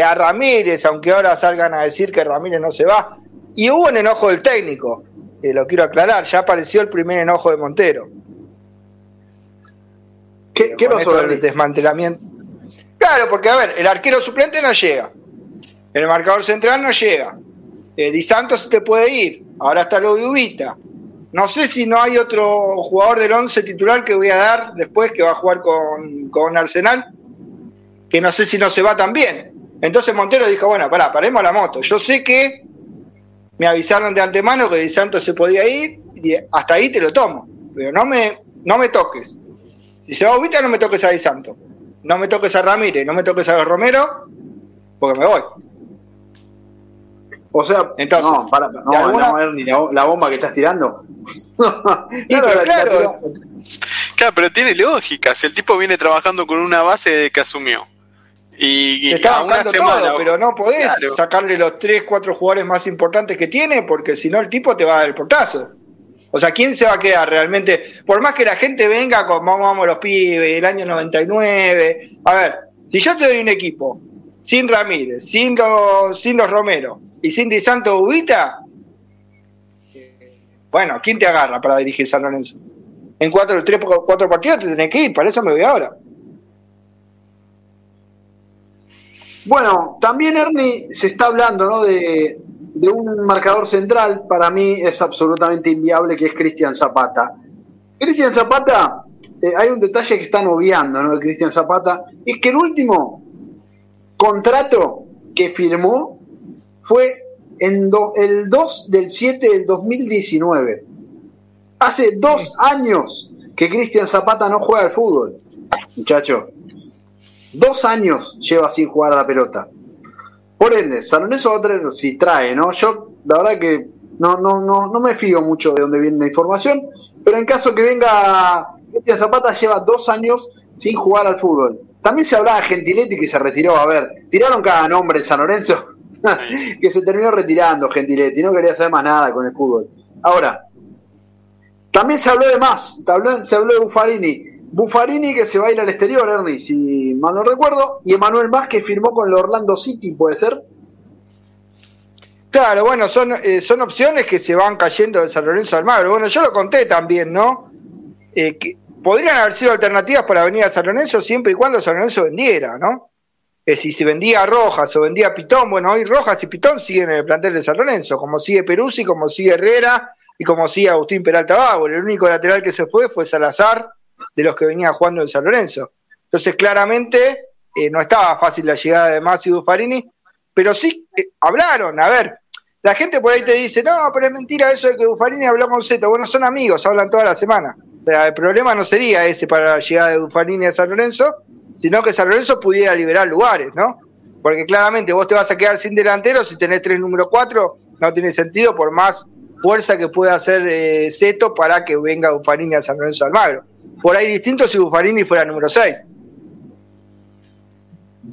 a Ramírez, aunque ahora salgan a decir que Ramírez no se va. Y hubo un enojo del técnico, eh, lo quiero aclarar, ya apareció el primer enojo de Montero. ¿Qué, ¿qué pasó el desmantelamiento? Claro, porque a ver, el arquero suplente no llega, el marcador central no llega, eh, Di Santos te puede ir, ahora está lo de Ubita. No sé si no hay otro jugador del 11 titular que voy a dar después que va a jugar con, con Arsenal, que no sé si no se va también. Entonces Montero dijo, bueno, pará, paremos la moto. Yo sé que me avisaron de antemano que Di Santo se podía ir y hasta ahí te lo tomo. Pero no me, no me toques. Si se va Ubita, no me toques a Di Santo. No me toques a Ramírez, no me toques a Romero, porque me voy. O sea, Entonces, no, para, no, a ver ni la, bomba que estás tirando. claro, claro. claro, pero tiene lógica. Si el tipo viene trabajando con una base de que asumió y, está una semana, pero no podés sacarle los 3, 4 jugadores más importantes que tiene, porque si no el tipo te va a dar el portazo. O sea, ¿quién se va a quedar realmente? Por más que la gente venga con vamos, vamos los pibes, el año 99. A ver, si yo te doy un equipo sin Ramírez, sin los, sin los Romero y sin Di Santo Ubita, bueno, ¿quién te agarra para dirigir San Lorenzo? En cuatro, tres, cuatro partidos te tenés que ir, para eso me voy ahora. Bueno, también Ernie se está hablando ¿no? de, un marcador central, para mí es absolutamente inviable, que es Cristian Zapata. Cristian Zapata, eh, hay un detalle que están obviando ¿no? de Cristian Zapata, es que el último contrato que firmó fue en el 2 del 7 del 2019. Hace dos años que Cristian Zapata no juega al fútbol, muchacho. Dos años lleva sin jugar a la pelota. Por ende, San Lorenzo va a traer, si trae, ¿no? Yo, la verdad que no, no, no, no me fío mucho de dónde viene la información, pero en caso que venga Cristian Zapata, lleva dos años sin jugar al fútbol. También se hablaba de Gentiletti que se retiró. A ver, tiraron cada nombre en San Lorenzo que se terminó retirando Gentiletti. No quería saber más nada con el fútbol. Ahora, también se habló de más. Se habló de Buffarini. Buffarini que se va a ir al exterior, Ernie, si mal no recuerdo. Y Emanuel Más que firmó con el Orlando City, ¿puede ser? Claro, bueno, son, eh, son opciones que se van cayendo de San Lorenzo Almagro. Bueno, yo lo conté también, ¿no? Eh, que podrían haber sido alternativas para venir a San Lorenzo siempre y cuando San Lorenzo vendiera, ¿no? Es si se vendía Rojas o vendía Pitón, bueno, hoy Rojas y Pitón siguen en el plantel de San Lorenzo, como sigue Peruzzi, como sigue Herrera y como sigue Agustín Peralta Bauer. El único lateral que se fue fue Salazar, de los que venía jugando en San Lorenzo. Entonces, claramente, eh, no estaba fácil la llegada de Masi Buffarini, pero sí eh, hablaron. A ver, la gente por ahí te dice, no, pero es mentira eso de que Buffarini habló con Z. Bueno, son amigos, hablan toda la semana. O sea, el problema no sería ese para la llegada de Buffarini a San Lorenzo, sino que San Lorenzo pudiera liberar lugares, ¿no? Porque claramente vos te vas a quedar sin delantero si tenés tres número cuatro, no tiene sentido por más fuerza que pueda hacer eh, Zeto para que venga Buffarini a San Lorenzo Almagro. Por ahí distinto si Buffarini fuera número 6.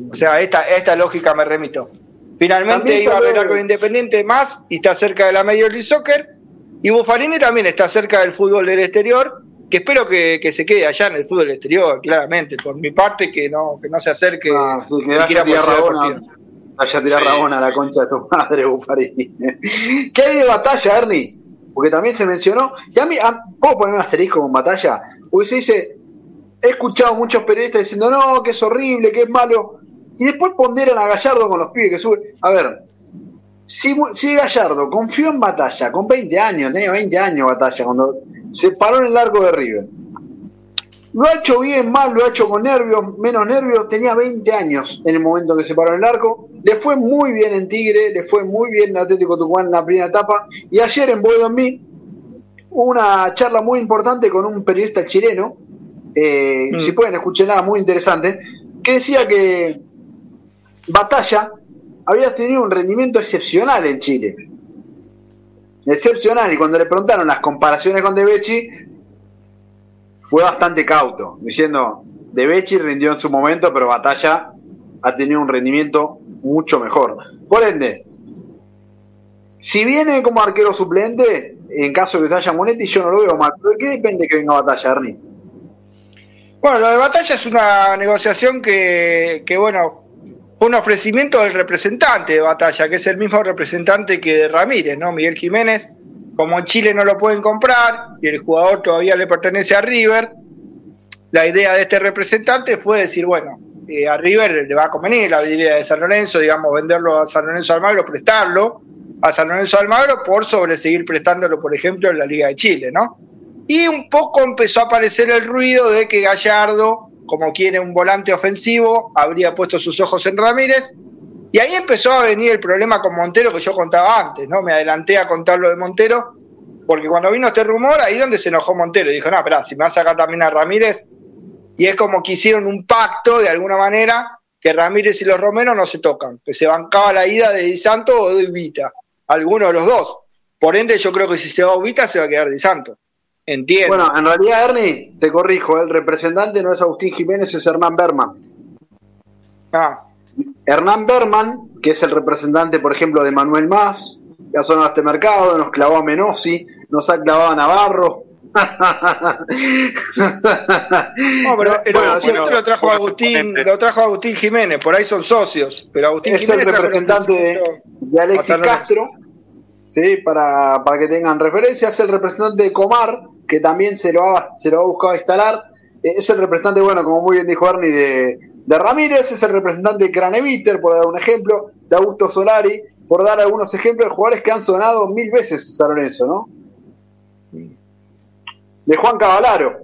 O sea, esta, esta lógica me remito. Finalmente iba a ver algo Independiente más y está cerca de la Major League Soccer. Y Buffarini también está cerca del fútbol del exterior, que espero que, se quede allá en el fútbol exterior, claramente. Por mi parte, que no, que no se acerque. Ah, sí, que vaya a tirar Rabona, vaya a tirar Rabona a la concha de su madre, Buffarini. ¿Qué hay de batalla, Ernie? Porque también se mencionó. Y a mí, ¿puedo poner un asterisco con batalla? Porque se dice. He escuchado muchos periodistas diciendo, no, que es horrible, que es malo y después ponderan a Gallardo con los pibes que sube. A ver, si, si Gallardo confió en Batalla con 20 años, tenía 20 años Batalla cuando se paró en el largo de River. Lo ha hecho bien, mal, lo ha hecho con nervios, menos nervios. Tenía 20 años en el momento que se paró en el arco. Le fue muy bien en Tigre, le fue muy bien en Atlético Tucumán en la primera etapa. Y ayer en Boedo una charla muy importante con un periodista chileno. Eh, mm. Si pueden, escucharla, muy interesante. Que decía que Batalla había tenido un rendimiento excepcional en Chile. Excepcional. Y cuando le preguntaron las comparaciones con De Becci, fue bastante cauto, diciendo, De Becci rindió en su momento, pero Batalla ha tenido un rendimiento mucho mejor. Por ende, si viene como arquero suplente, en caso de que se haya Monetti, yo no lo veo mal. ¿Pero de qué depende que venga Batalla, Ernie? Bueno, lo de Batalla es una negociación que, que bueno, un ofrecimiento del representante de batalla, que es el mismo representante que Ramírez, ¿no? Miguel Jiménez. Como en Chile no lo pueden comprar y el jugador todavía le pertenece a River, la idea de este representante fue decir, bueno, eh, a River le va a convenir la vidriera de San Lorenzo, digamos, venderlo a San Lorenzo Almagro, prestarlo a San Lorenzo Almagro por sobre seguir prestándolo, por ejemplo, en la Liga de Chile, ¿no? Y un poco empezó a aparecer el ruido de que Gallardo como quiere un volante ofensivo, habría puesto sus ojos en Ramírez. Y ahí empezó a venir el problema con Montero que yo contaba antes, ¿no? Me adelanté a contar lo de Montero, porque cuando vino este rumor, ahí donde se enojó Montero, dijo, no, espera, si me va a sacar también a Ramírez, y es como que hicieron un pacto de alguna manera, que Ramírez y los Romeros no se tocan, que se bancaba la ida de Di Santo o de Ubita, alguno de los dos. Por ende, yo creo que si se va Ubita, se va a quedar Di Santo. Entiendo. Bueno, en realidad, Ernie, te corrijo, el representante no es Agustín Jiménez, es Hernán Berman. Ah. Hernán Berman, que es el representante, por ejemplo, de Manuel Más, que ha sonado este mercado, nos clavó a Menosi, nos ha clavado a Navarro. no, pero, bueno, lo trajo Agustín, lo trajo Agustín Jiménez, por ahí son socios, pero Agustín es el representante de, de Alexis Castro, sí, para, para que tengan referencia, es el representante de Comar, que también se lo ha, se lo ha buscado instalar. Eh, es el representante, bueno, como muy bien dijo Ernie, de, de Ramírez, es el representante de Craneviter, por dar un ejemplo, de Augusto Solari, por dar algunos ejemplos de jugadores que han sonado mil veces San Lorenzo, ¿no? De Juan Cavalaro.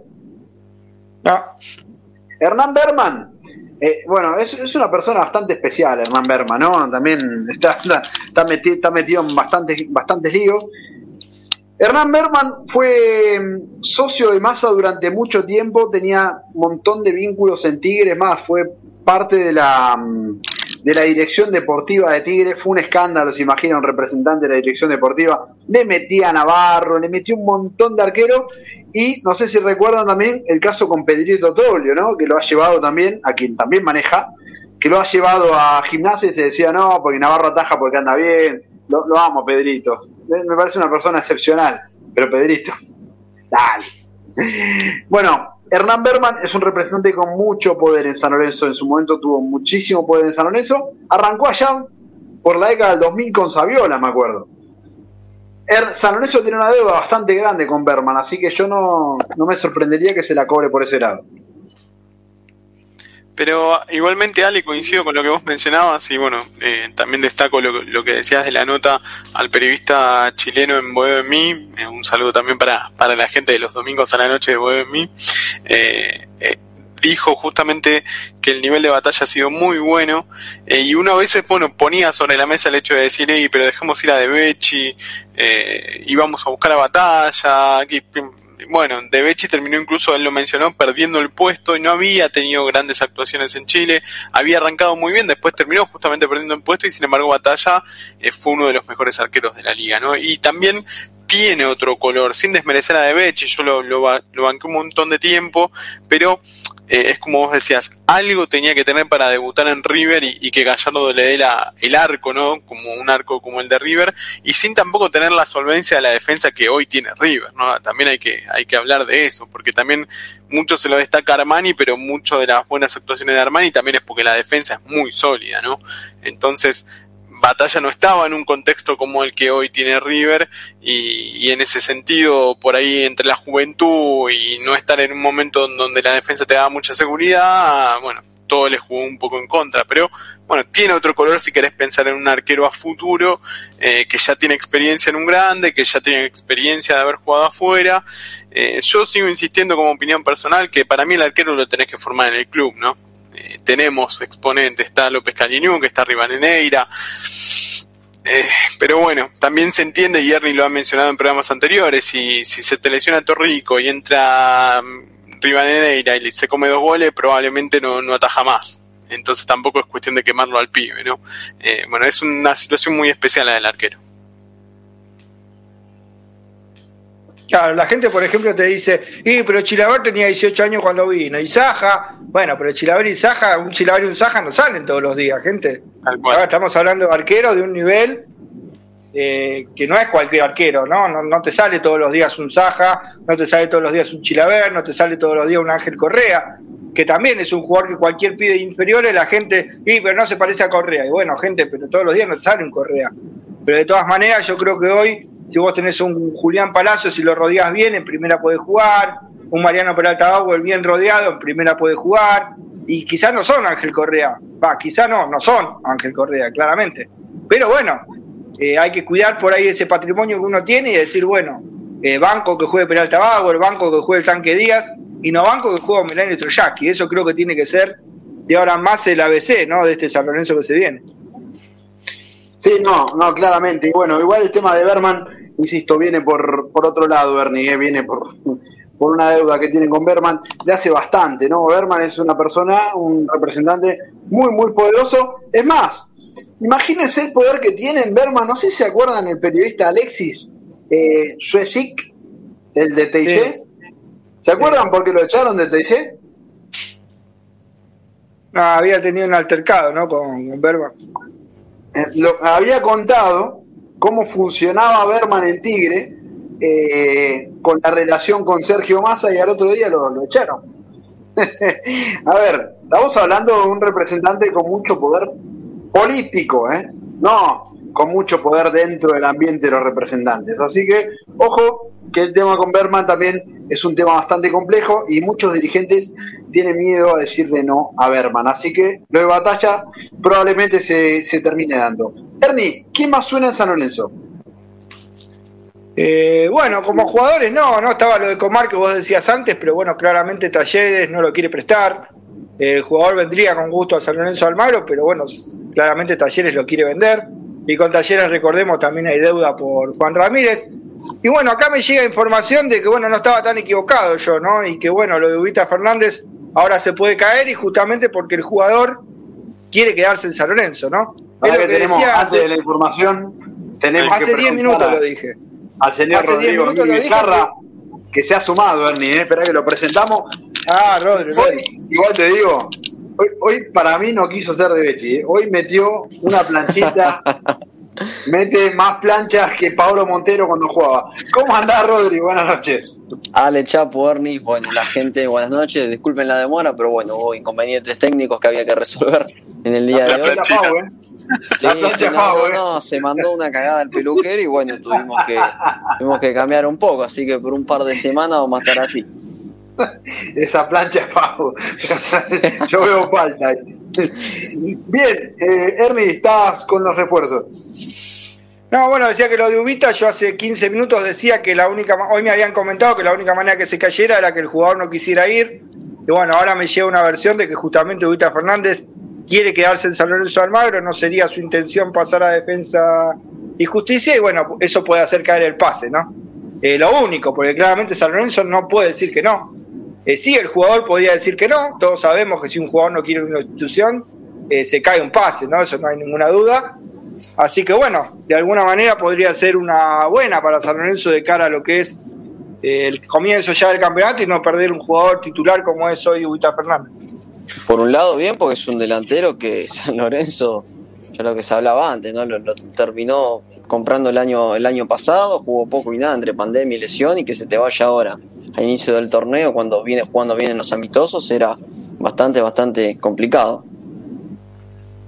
Ah. Hernán Berman Eh, bueno, es, es, una persona bastante especial, Hernán Berman, ¿no? También está, está, metido, está metido en bastantes, bastantes líos. Hernán Berman fue mm, socio de Massa durante mucho tiempo, tenía un montón de vínculos en Tigres, más fue parte de la, mm, de la dirección deportiva de Tigres, fue un escándalo, se imagina un representante de la dirección deportiva, le metía a Navarro, le metió un montón de arqueros y no sé si recuerdan también el caso con Pedrito Toblio, ¿no? que lo ha llevado también, a quien también maneja, que lo ha llevado a gimnasia y se decía, no, porque Navarro ataja porque anda bien, lo amo, Pedrito. Me parece una persona excepcional, pero Pedrito, dale. Bueno, Hernán Berman es un representante con mucho poder en San Lorenzo, en su momento tuvo muchísimo poder en San Lorenzo, arrancó allá por la década del 2000 con Saviola, me acuerdo. Er, San Lorenzo tiene una deuda bastante grande con Berman, así que yo no, no me sorprendería que se la cobre por ese lado. Pero igualmente, Ale, coincido con lo que vos mencionabas y bueno, eh, también destaco lo, que decías de la nota al periodista chileno en Boedo en mí. Eh, un saludo también para, para la gente de los domingos a la noche de Boedo en mí. Eh, dijo justamente que el nivel de batalla ha sido muy bueno y uno a veces bueno ponía sobre la mesa el hecho de decir pero dejemos ir a De Becci eh, íbamos a buscar a batalla bueno, De Becci terminó incluso, él lo mencionó, perdiendo el puesto y no había tenido grandes actuaciones en Chile, había arrancado muy bien, después terminó justamente perdiendo el puesto y sin embargo Batalla eh, fue uno de los mejores arqueros de la liga, ¿no? Y también tiene otro color, sin desmerecer a De Becci, yo lo, lo, lo banqué un montón de tiempo, pero eh, es como vos decías, algo tenía que tener para debutar en River y, que Gallardo le dé la, el arco, ¿no? Como un arco como el de River, y sin tampoco tener la solvencia de la defensa que hoy tiene River, ¿no? También hay que, hay que hablar de eso, porque también mucho se lo destaca Armani, pero mucho de las buenas actuaciones de Armani también es porque la defensa es muy sólida, ¿no? Entonces, Batalla no estaba en un contexto como el que hoy tiene River y, en ese sentido, por ahí entre la juventud y no estar en un momento donde la defensa te da mucha seguridad, bueno, todo le jugó un poco en contra, pero bueno, tiene otro color si querés pensar en un arquero a futuro, eh, que ya tiene experiencia en un grande, que ya tiene experiencia de haber jugado afuera. Eh, yo sigo insistiendo como opinión personal que para mí el arquero lo tenés que formar en el club, ¿no? Eh, tenemos exponentes, está López Caliñú, que está Rivaneneira. Eh, pero bueno, también se entiende, y Ernie lo ha mencionado en programas anteriores, si, si se te lesiona Torrico y entra mm, Rivaneneira y se come dos goles, probablemente no, no ataja más. Entonces tampoco es cuestión de quemarlo al pibe, ¿no? Eh, bueno, es una situación muy especial la del arquero. Claro, la gente, por ejemplo, te dice, y pero Chilaver tenía 18 años cuando vino, y Saja, bueno, pero Chilaver y Saja, un Chilaver y un Saja no salen todos los días, gente. Ahora estamos hablando de arqueros de un nivel eh, que no es cualquier arquero, ¿no? ¿no? te sale todos los días un Saja, no te sale todos los días un Chilaver, no te sale todos los días un Ángel Correa, que también es un jugador que cualquier pide inferiores, la gente, y pero no se parece a Correa. Y bueno, gente, pero todos los días no te sale un Correa. Pero de todas maneras, yo creo que hoy si vos tenés un Julián Palacio, si lo rodeás bien, en primera puede jugar. Un Mariano Peralta Bauer bien rodeado, en primera puede jugar. Y quizás no son Ángel Correa. Va, quizás no, no son Ángel Correa, claramente. Pero bueno, eh, hay que cuidar por ahí ese patrimonio que uno tiene y decir, bueno, eh, banco que juegue Peralta Bauer, banco que juegue el Tanque Díaz, y no banco que juegue Melania Troyaki. Eso creo que tiene que ser de ahora más el ABC, ¿no? De este San Lorenzo que se viene. Sí, no, no, claramente. Y bueno, igual el tema de Berman insisto, viene por, por otro lado, Bernie, eh, viene por, por una deuda que tienen con Berman de hace bastante, ¿no? Berman es una persona, un representante muy, muy poderoso. Es más, imagínense el poder que tiene Berman, no sé si se acuerdan el periodista Alexis eh, el de TIC. ¿Se acuerdan por qué lo echaron de TIC? No, había tenido un altercado, ¿no? Con, Berman. Eh, lo, había contado cómo funcionaba Berman en Tigre eh, con la relación con Sergio Massa y al otro día lo, echaron. a ver, estamos hablando de un representante con mucho poder político, ¿eh? No, con mucho poder dentro del ambiente de los representantes. Así que, ojo, que el tema con Berman también es un tema bastante complejo y muchos dirigentes tienen miedo a decirle no a Berman. Así que lo de batalla probablemente se, se termine dando. Ernie, ¿quién más suena en San Lorenzo? Eh, bueno, como jugadores no, no estaba lo de Comar que vos decías antes, pero bueno, claramente Talleres no lo quiere prestar. El jugador vendría con gusto a San Lorenzo Almagro, pero bueno, claramente Talleres lo quiere vender. Y con Talleres, recordemos, también hay deuda por Juan Ramírez. Y bueno, acá me llega información de que bueno, no estaba tan equivocado yo, ¿no? Y que bueno, lo de Ubita Fernández ahora se puede caer y justamente porque el jugador quiere quedarse en San Lorenzo, ¿no? Es lo que, decía antes de la información, tenemos hace 10 minutos lo dije. Al señor Rodrigo Vizcarra, que... se ha sumado, Ernie, ¿eh? espera que lo presentamos. Ah, Rodrigo. Igual te digo, hoy, para mí no quiso ser de Bechi, ¿eh? hoy metió una planchita Mete más planchas que Pablo Montero cuando jugaba. ¿Cómo andás, Rodri? Buenas noches. Ale Chapo, Ernie, bueno, la gente, buenas noches. Disculpen la demora, pero bueno, hubo inconvenientes técnicos que había que resolver en el día de hoy. ¿eh? Sí, se, ¿eh? no, se mandó una cagada al peluquero y bueno, tuvimos que, tuvimos que cambiar un poco, así que por un par de semanas vamos a estar así. Esa plancha Pavo. Yo veo falta. Bien, eh, Ernie, estás con los refuerzos. No, bueno, decía que lo de Ubita, yo hace 15 minutos decía que la única, hoy me habían comentado que la única manera que se cayera era que el jugador no quisiera ir. Y bueno, ahora me llega una versión de que justamente Ubita Fernández quiere quedarse en San Lorenzo Almagro, no sería su intención pasar a defensa y justicia, y bueno, eso puede hacer caer el pase, ¿no? Eh, lo único, porque claramente San Lorenzo no puede decir que no. Eh, sí, el jugador podría decir que no, todos sabemos que si un jugador no quiere una institución, eh, se cae un pase, ¿no? Eso no hay ninguna duda. Así que bueno, de alguna manera podría ser una buena para San Lorenzo de cara a lo que es eh, el comienzo ya del campeonato y no perder un jugador titular como es hoy Ubita Fernández. Por un lado bien, porque es un delantero que San Lorenzo, ya lo que se hablaba antes, ¿no? Lo, terminó comprando el año, el año pasado, jugó poco y nada entre pandemia y lesión y que se te vaya ahora a inicio del torneo cuando viene jugando bien en los amistosos era bastante, bastante complicado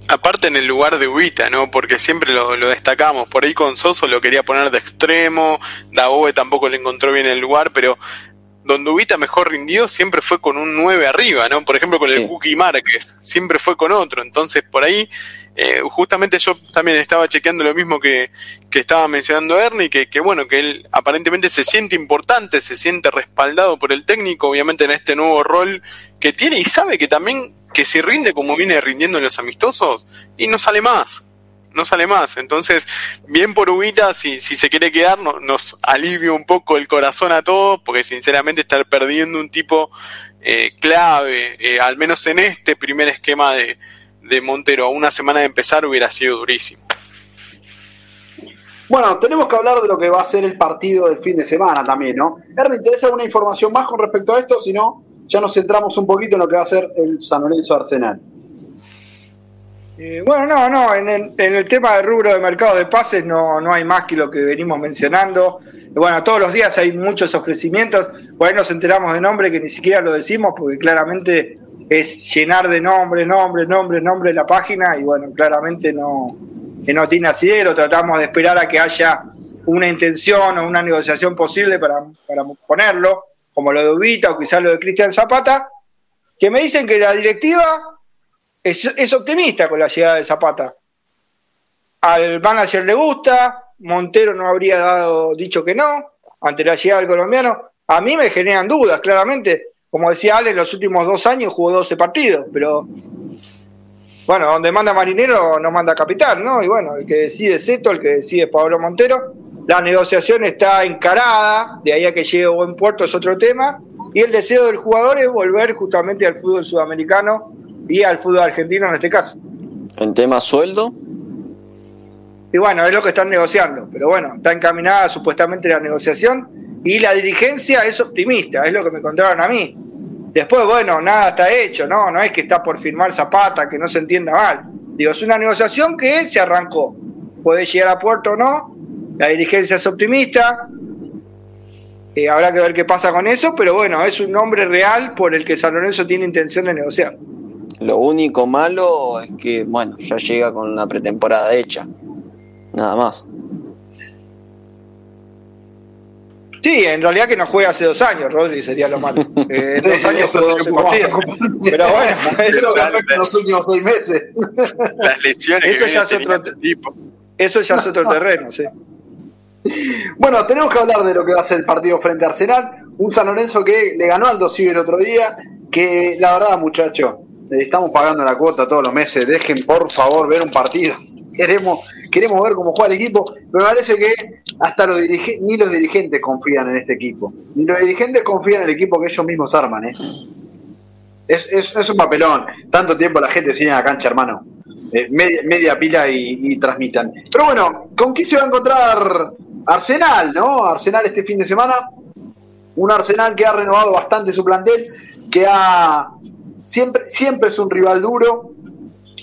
aparte en el lugar de Ubita, ¿no? Porque siempre lo, destacamos. Por ahí con Soso lo quería poner de extremo, Daboe tampoco le encontró bien el lugar, pero donde Ubita mejor rindió siempre fue con un 9 arriba, ¿no? Por ejemplo con el Cookie Márquez, siempre fue con otro. Entonces por ahí, eh, justamente yo también estaba chequeando lo mismo que, que estaba mencionando Ernie, que, que bueno, que él aparentemente se siente importante, se siente respaldado por el técnico, obviamente en este nuevo rol que tiene y sabe que también que si rinde como viene rindiendo en los amistosos, y no sale más. No sale más. Entonces, bien por Ubita, si, se quiere quedar, nos alivia un poco el corazón a todos, porque sinceramente estar perdiendo un tipo eh, clave, eh, al menos en este primer esquema de, Montero, a una semana de empezar, hubiera sido durísimo. Bueno, tenemos que hablar de lo que va a ser el partido del fin de semana también, ¿no? ¿te ¿interesa alguna información más con respecto a esto? Si no, ya nos centramos un poquito en lo que va a ser el San Lorenzo Arsenal. Eh, bueno, no, no, en el, en el, tema de rubro de mercado de pases no, no hay más que lo que venimos mencionando. Bueno, todos los días hay muchos ofrecimientos, por ahí nos enteramos de nombres que ni siquiera lo decimos porque claramente es llenar de nombres, nombres, nombres, nombres la página y bueno, claramente no, que no tiene asidero, tratamos de esperar a que haya una intención o una negociación posible para, para ponerlo como lo de Ubita o quizás lo de Cristian Zapata, que me dicen que la directiva es, optimista con la llegada de Zapata. Al manager le gusta, Montero no habría dado, dicho que no, ante la llegada del colombiano. A mí me generan dudas, claramente. Como decía Ale, en los últimos dos años jugó 12 partidos, pero bueno, donde manda Marinero no manda capitán, ¿no? Y bueno, el que decide es Seto, el que decide es Pablo Montero. La negociación está encarada, de ahí a que llegue a buen puerto es otro tema, y el deseo del jugador es volver justamente al fútbol sudamericano y al fútbol argentino en este caso. ¿En tema sueldo? Y bueno, es lo que están negociando, pero bueno, está encaminada supuestamente la negociación y la dirigencia es optimista, es lo que me contaron a mí. Después, bueno, nada está hecho, ¿no? No es que está por firmar Zapata, que no se entienda mal. Digo, es una negociación que se arrancó. Puede llegar a puerto o no, la dirigencia es optimista, eh, habrá que ver qué pasa con eso, pero bueno, es un nombre real por el que San Lorenzo tiene intención de negociar. Lo único malo es que, bueno, ya llega con una pretemporada hecha, nada más. Sí, en realidad que no juega hace dos años, Rodri, sería lo malo. Eh, dos años jugó 12 partidos. Pero bueno, eso en los últimos seis meses. Las lesiones eso ya es otro tipo. Eso ya es otro terreno, sí. Bueno, tenemos que hablar de lo que va a ser el partido frente a Arsenal. Un San Lorenzo que le ganó al Ciber el otro día. Que la verdad, muchacho, estamos pagando la cuota todos los meses, dejen por favor ver un partido. Queremos, queremos ver cómo juega el equipo, me parece que hasta los ni los dirigentes confían en este equipo, ni los dirigentes confían en el equipo que ellos mismos arman. ¿eh? Es, es, un papelón, tanto tiempo la gente sigue en la cancha, hermano. Eh, media, pila y, transmitan. Pero bueno, ¿con quién se va a encontrar Arsenal, no? Arsenal este fin de semana. Un Arsenal que ha renovado bastante su plantel, que ha siempre, siempre es un rival duro.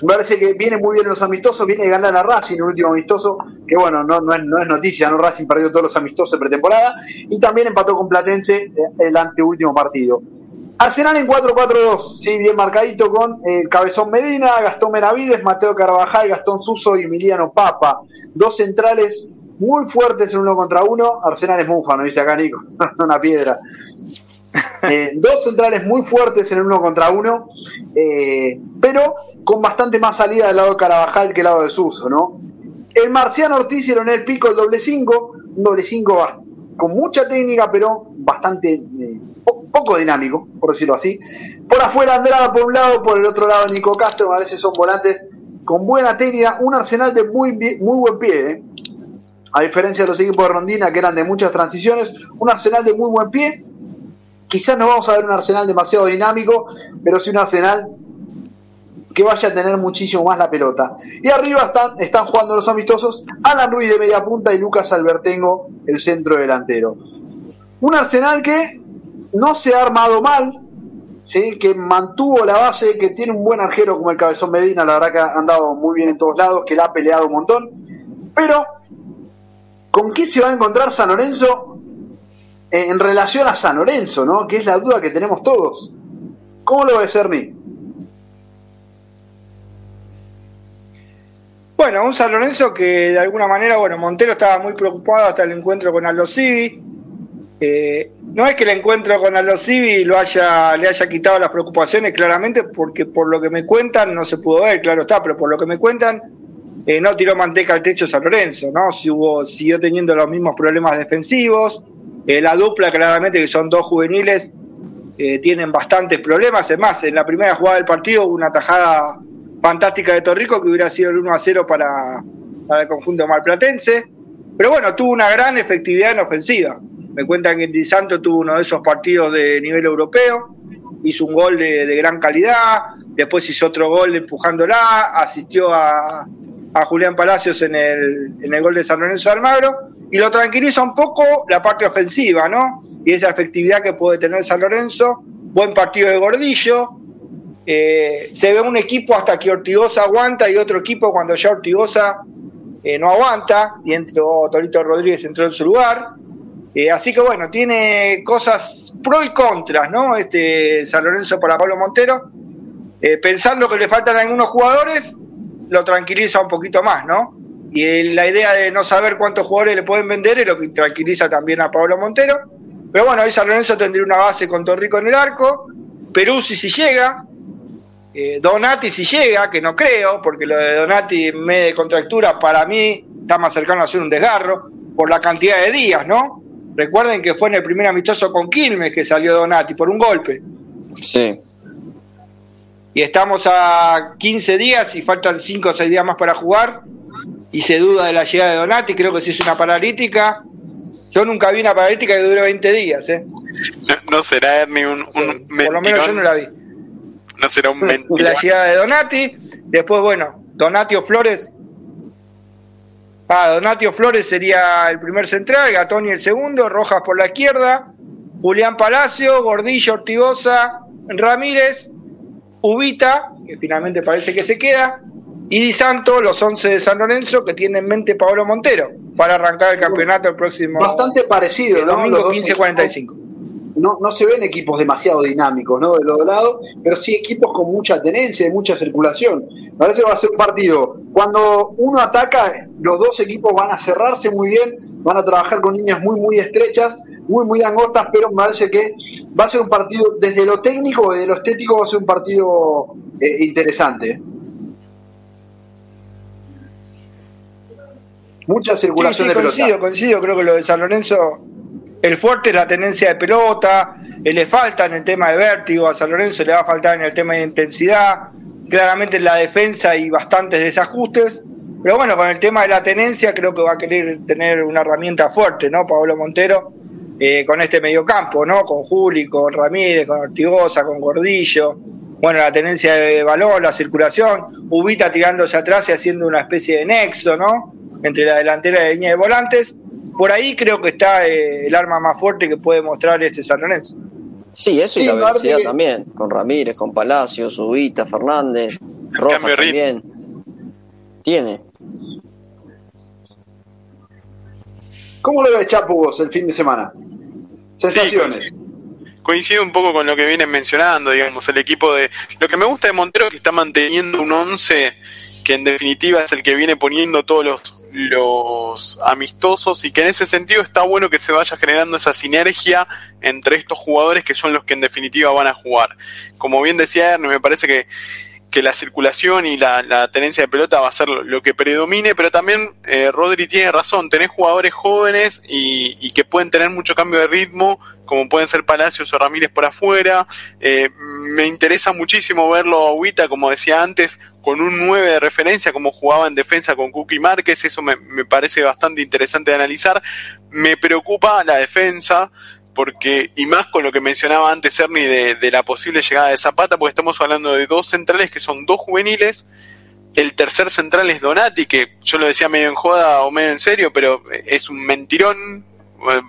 Me parece que viene muy bien en los amistosos, viene de ganar a Racing el último amistoso, que bueno, no, no, es, no es noticia, ¿no? Racing perdió todos los amistosos de pretemporada y también empató con Platense eh, el anteúltimo partido. Arsenal en 4-4-2, sí, bien marcadito con el Cabezón Medina, Gastón Menavides, Mateo Carvajal, Gastón Suso y Emiliano Papa. Dos centrales muy fuertes en uno contra uno. Arsenal es no dice acá Nico, una piedra. Eh, dos centrales muy fuertes en el uno contra uno, eh, pero con bastante más salida del lado de Carabajal que del lado de Suso, ¿no? El Marciano Ortiz en el pico el doble 5, un doble 5 con mucha técnica, pero bastante eh, poco dinámico, por decirlo así. Por afuera Andrada por un lado, por el otro lado Nico Castro, a veces son volantes con buena técnica, un arsenal de muy, muy buen pie, a diferencia de los equipos de Rondina que eran de muchas transiciones, un arsenal de muy buen pie. Quizás no vamos a ver un arsenal demasiado dinámico, pero sí un arsenal que vaya a tener muchísimo más la pelota. Y arriba están, están jugando los amistosos Alan Ruiz de media punta y Lucas Albertengo, el centro delantero. Un arsenal que no se ha armado mal, ¿sí? que mantuvo la base, que tiene un buen arquero como el Cabezón Medina, la verdad que ha andado muy bien en todos lados, que la ha peleado un montón. Pero, ¿con qué se va a encontrar San Lorenzo en relación a San Lorenzo, ¿no? que es la duda que tenemos todos? ¿Cómo lo ser Cerny? Bueno, un San Lorenzo que de alguna manera, bueno, Montero estaba muy preocupado hasta el encuentro con Aldo Civi. Eh, no es que el encuentro con Aldo Civi lo haya, le haya quitado las preocupaciones, claramente, porque por lo que me cuentan, no se pudo ver, claro está, pero por lo que me cuentan, eh, no tiró manteca al techo San Lorenzo, ¿no? Si hubo, siguió teniendo los mismos problemas defensivos. Eh, la dupla, claramente, que son dos juveniles, tienen bastantes problemas. Es más, en la primera jugada del partido hubo una tajada fantástica de Torrico que hubiera sido el 1 a 0 para, para el conjunto malplatense. Pero bueno, tuvo una gran efectividad en ofensiva. Me cuentan que Di Santo tuvo uno de esos partidos de nivel europeo, hizo un gol de, gran calidad, después hizo otro gol empujándola, asistió a, a Julián Palacios en el, en el gol de San Lorenzo de Almagro, y lo tranquiliza un poco la parte ofensiva, ¿no? Y esa efectividad que puede tener San Lorenzo, buen partido de Gordillo, eh, se ve un equipo hasta que Ortigosa aguanta y otro equipo cuando ya Ortigosa eh, no aguanta y entró Torito Rodríguez entró en su lugar. Eh, así que bueno, tiene cosas pro y contras, ¿no? Este San Lorenzo para Pablo Montero. pensando que le faltan algunos jugadores, lo tranquiliza un poquito más, ¿no? Y la idea de no saber cuántos jugadores le pueden vender es lo que tranquiliza también a Pablo Montero. Pero bueno, ahí San Lorenzo tendría una base con Torrico en el arco. Perú si llega, eh, Donati si llega, que no creo, porque lo de Donati en medio de contractura para mí está más cercano a ser un desgarro por la cantidad de días, ¿no? Recuerden que fue en el primer amistoso con Quilmes que salió Donati por un golpe. Sí. Y estamos a 15 días y faltan 5 o 6 días más para jugar y se duda de la llegada de Donati, creo que si es una paralítica. Yo nunca vi una paralítica que dure 20 días, ¿eh? No, será ni un, Por lo menos yo no la vi. No será un La llegada de Donati. Después, bueno, Donatio Flores. Ah, Donatio Flores sería el primer central, Gatoni el segundo, Rojas por la izquierda, Julián Palacio, Gordillo Ortigosa, Ramírez, Ubita, que finalmente parece que se queda, y Di Santo, los 11 de San Lorenzo, que tiene en mente Pablo Montero, para arrancar el campeonato el próximo. Bastante parecido, ¿no? Domingo 15-45 no, no se ven equipos demasiado dinámicos, ¿no? De los lados, pero sí equipos con mucha tenencia y mucha circulación. Parece que va a ser un partido. Cuando uno ataca, los dos equipos van a cerrarse muy bien, van a trabajar con líneas muy, muy estrechas, muy, muy angostas, pero me parece que va a ser un partido, desde lo técnico, desde lo estético, va a ser un partido eh, interesante. Mucha circulación sí, sí, de coincido, coincido, creo que lo de San Lorenzo el fuerte es la tenencia de pelota, le falta en el tema de vértigo, a San Lorenzo le va a faltar en el tema de intensidad, claramente en la defensa y bastantes desajustes, pero bueno, con el tema de la tenencia creo que va a querer tener una herramienta fuerte, ¿no? Pablo Montero, eh, con este mediocampo, ¿no? Con Juli, con Ramírez, con Ortigosa, con Gordillo. Bueno, la tenencia de balón, la circulación, Ubita tirándose atrás y haciendo una especie de nexo, ¿no? Entre la delantera y la línea de volantes. Por ahí creo que está eh, el arma más fuerte que puede mostrar este San Lorenzo. Sí, eso y la velocidad también, con Ramírez, con Palacios, Ubita, Fernández, Rojas también. Tiene. ¿Cómo lo ve Chapo vos el fin de semana? Sensaciones. coincide un poco con lo que vienen mencionando, digamos, el equipo de... Lo que me gusta de Montero es que está manteniendo un 11 que en definitiva es el que viene poniendo todos los, los amistosos y que en ese sentido está bueno que se vaya generando esa sinergia entre estos jugadores que son los que en definitiva van a jugar. Como bien decía Ernie, me parece que que la circulación y la, tenencia de pelota va a ser lo, que predomine, pero también eh, Rodri tiene razón, tenés jugadores jóvenes y, que pueden tener mucho cambio de ritmo, como pueden ser Palacios o Ramírez por afuera. Eh, me interesa muchísimo verlo a como decía antes, con un 9 de referencia, como jugaba en defensa con Cookie Márquez, eso me, parece bastante interesante de analizar. Me preocupa la defensa, porque, y más con lo que mencionaba antes Ernie de, la posible llegada de Zapata, porque estamos hablando de dos centrales que son dos juveniles. El tercer central es Donati, que yo lo decía medio en joda o medio en serio, pero es un mentirón,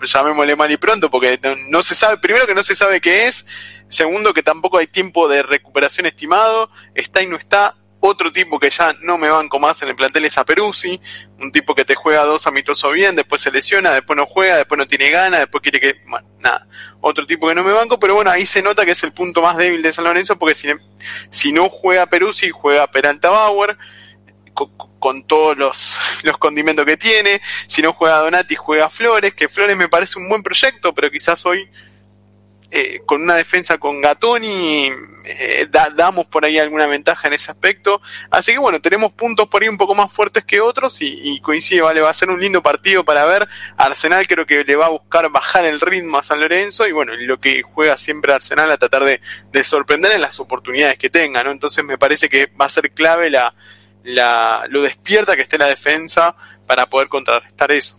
llamémosle mal y pronto, porque no, se sabe, primero que no se sabe qué es, segundo que tampoco hay tiempo de recuperación estimado, está y no está, otro tipo que ya no me banco más en el plantel es a Peruzzi, un tipo que te juega dos amistosos bien, después se lesiona, después no juega, después no tiene ganas, después quiere que. Bueno, nada. Otro tipo que no me banco, pero bueno, ahí se nota que es el punto más débil de San Lorenzo, porque si, si no juega Peruzzi, juega Peralta Bauer, con, todos los, los condimentos que tiene. Si no juega Donati, juega Flores, que Flores me parece un buen proyecto, pero quizás hoy eh, con una defensa con Gatoni eh, damos por ahí alguna ventaja en ese aspecto. Así que bueno, tenemos puntos por ahí un poco más fuertes que otros y, coincide, vale, va a ser un lindo partido para ver. Arsenal creo que le va a buscar bajar el ritmo a San Lorenzo y bueno, lo que juega siempre Arsenal a tratar de, sorprender en las oportunidades que tenga, ¿no? Entonces me parece que va a ser clave la, la, lo despierta que esté la defensa para poder contrarrestar eso.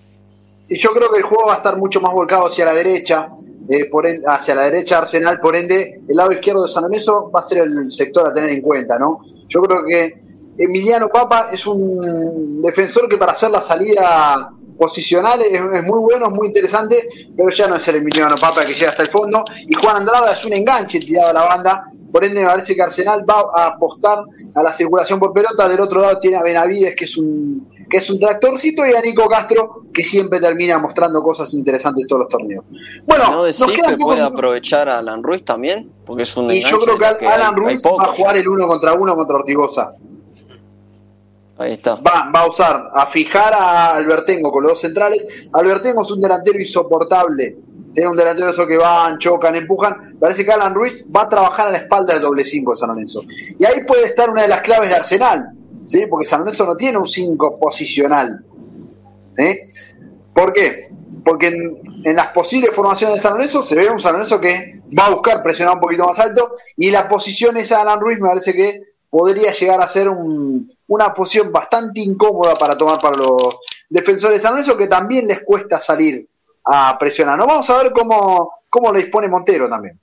Y yo creo que el juego va a estar mucho más volcado hacia la derecha, eh, por hacia la derecha Arsenal, por ende, el lado izquierdo de San Lorenzo va a ser el sector a tener en cuenta, ¿no? Yo creo que Emiliano Papa es un defensor que para hacer la salida posicional es, muy bueno, es muy interesante, pero ya no es el Emiliano Papa que llega hasta el fondo. Y Juan Andrada es un enganche tirado a la banda, por ende me parece que Arsenal va a apostar a la circulación por pelota. Del otro lado tiene a Benavides, que es un que es un tractorcito, y a Nico Castro, que siempre termina mostrando cosas interesantes en todos los torneos. Bueno, ¿No nos que puede aprovechar a Alan Ruiz también? Porque es un Y yo creo que, Alan Ruiz va a jugar el uno contra uno contra Ortigosa. Ahí está. Va, va a usar, a fijar a Albertengo con los dos centrales. Albertengo es un delantero insoportable. Tiene un delantero eso que van, chocan, empujan. Parece que Alan Ruiz va a trabajar a la espalda del doble 5 de San Lorenzo. Y ahí puede estar una de las claves de Arsenal ¿sí? porque San Lorenzo no tiene un 5 posicional. ¿Por qué? Porque en, las posibles formaciones de San Lorenzo se ve un San Lorenzo que va a buscar presionar un poquito más alto y la posición esa de Alan Ruiz me parece que podría llegar a ser una posición bastante incómoda para tomar para los defensores de San Lorenzo que también les cuesta salir a presionar. ¿no? Vamos a ver cómo, cómo lo dispone Montero también.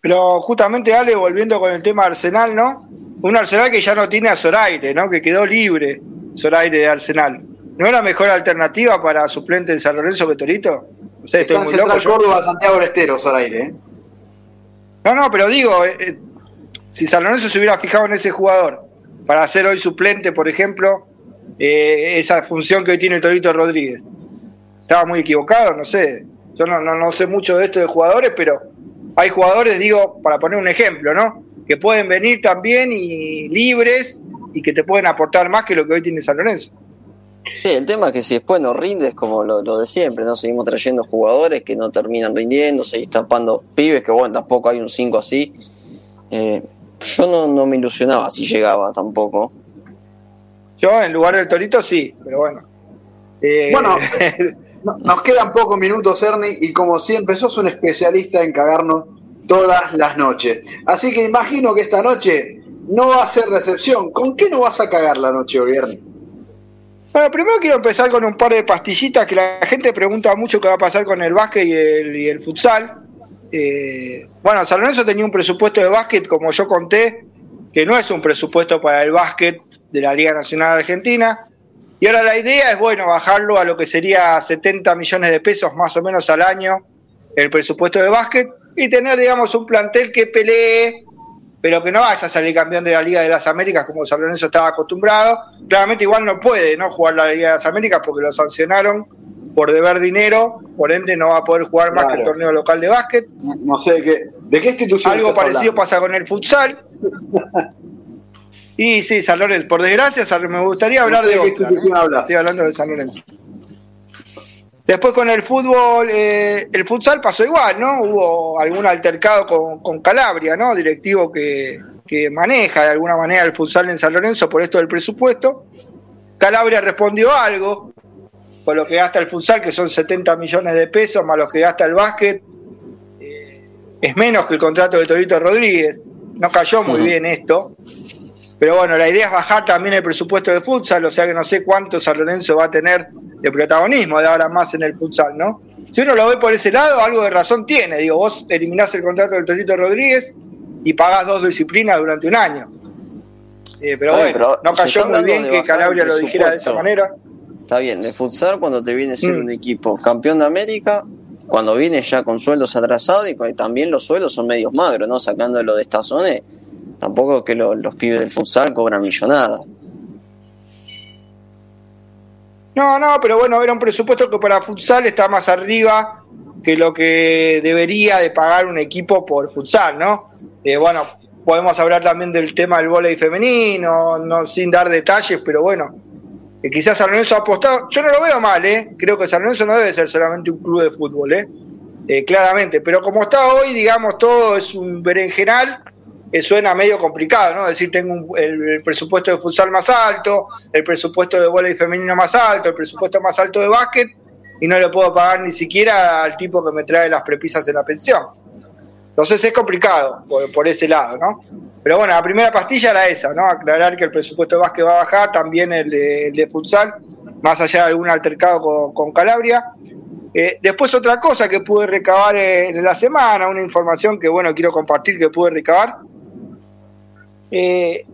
Pero justamente, Ale, volviendo con el tema Arsenal, ¿no? Un Arsenal que ya no tiene a Zoraire, ¿no? Que quedó libre Zoraire de Arsenal. ¿No es la mejor alternativa para suplente de San Lorenzo que Torito? O sea, estoy muy loco. Córdoba, Santiago Estero, Zoraire, ¿eh? No, no, pero digo, eh, eh, si San Lorenzo se hubiera fijado en ese jugador para hacer hoy suplente, por ejemplo, eh, esa función que hoy tiene Torito Rodríguez, estaba muy equivocado, no sé. Yo no, no, no sé mucho de esto de jugadores, pero hay jugadores, digo, para poner un ejemplo, ¿no? Que pueden venir también y libres y que te pueden aportar más que lo que hoy tiene San Lorenzo. Sí, el tema es que si después no rindes, como lo, de siempre, ¿no? Seguimos trayendo jugadores que no terminan rindiendo, seguís tapando pibes, que bueno, tampoco hay un 5 así. Eh, yo no, no me ilusionaba si llegaba tampoco. Yo en lugar del Torito sí, pero bueno. Eh, bueno, nos quedan pocos minutos, Ernie, y como siempre, sos un especialista en cagarnos todas las noches. Así que imagino que esta noche no va a ser recepción. ¿Con qué no vas a cagar la noche hoy, Ernie? Bueno, primero quiero empezar con un par de pastillitas que la gente pregunta mucho qué va a pasar con el básquet y el, futsal. Eh, bueno, San Lorenzo tenía un presupuesto de básquet, como yo conté, que no es un presupuesto para el básquet de la Liga Nacional Argentina. Y ahora la idea es, bueno, bajarlo a lo que sería 70 millones de pesos más o menos al año el presupuesto de básquet y tener, digamos, un plantel que pelee, pero que no vaya a salir campeón de la Liga de las Américas como San Lorenzo estaba acostumbrado. Claramente igual no puede no jugar la Liga de las Américas porque lo sancionaron por deber dinero, por ende no va a poder jugar más que el torneo local de básquet. No, sé de qué, de qué institución. Algo parecido pasa con el futsal. y sí, San Lorenzo, por desgracia, me gustaría hablar de, qué institución Estoy hablando de San Lorenzo. Después con el fútbol, eh, el futsal pasó igual, ¿no? Hubo algún altercado con, Calabria, ¿no? Directivo que, maneja de alguna manera el futsal en San Lorenzo por esto del presupuesto. Calabria respondió algo, por lo que gasta el futsal, que son 70 millones de pesos, más los que gasta el básquet, eh, es menos que el contrato de Torito Rodríguez. No cayó muy bien esto. Pero bueno, la idea es bajar también el presupuesto de futsal, o sea que no sé cuánto San Lorenzo va a tener de protagonismo de ahora más en el futsal, ¿no? Si uno lo ve por ese lado, algo de razón tiene. Digo, vos eliminás el contrato del Torito Rodríguez y pagás dos disciplinas durante un año. Eh, pero bueno, no cayó muy bien que Calabria lo dijera de esa manera. Está bien, el futsal cuando te viene a ser mm. un equipo campeón de América, cuando viene ya con sueldos atrasados y también los sueldos son medios magros, ¿no? Sacándolo de esta zona Tampoco que los pibes del futsal cobran millonada. No, no, pero bueno, era un presupuesto que para futsal está más arriba que lo que debería de pagar un equipo por futsal, ¿no? Eh, bueno, podemos hablar también del tema del voleibol femenino, no sin dar detalles, pero bueno, que quizás San Lorenzo ha apostado, yo no lo veo mal, ¿eh? Creo que San Lorenzo no debe ser solamente un club de fútbol, ¿eh? eh claramente, pero como está hoy, digamos, todo es un berenjenal suena medio complicado, ¿no? Decir, tengo el, presupuesto de futsal más alto, el presupuesto de voleibol femenino más alto, el presupuesto más alto de básquet, y no le puedo pagar ni siquiera al tipo que me trae las prepisas de la pensión. Entonces es complicado por, ese lado, ¿no? Pero bueno, la primera pastilla era esa, ¿no? Aclarar que el presupuesto de básquet va a bajar, también el de, futsal, más allá de algún altercado con, Calabria. Eh, después otra cosa que pude recabar en la semana, una información que bueno quiero compartir que pude recabar, eh,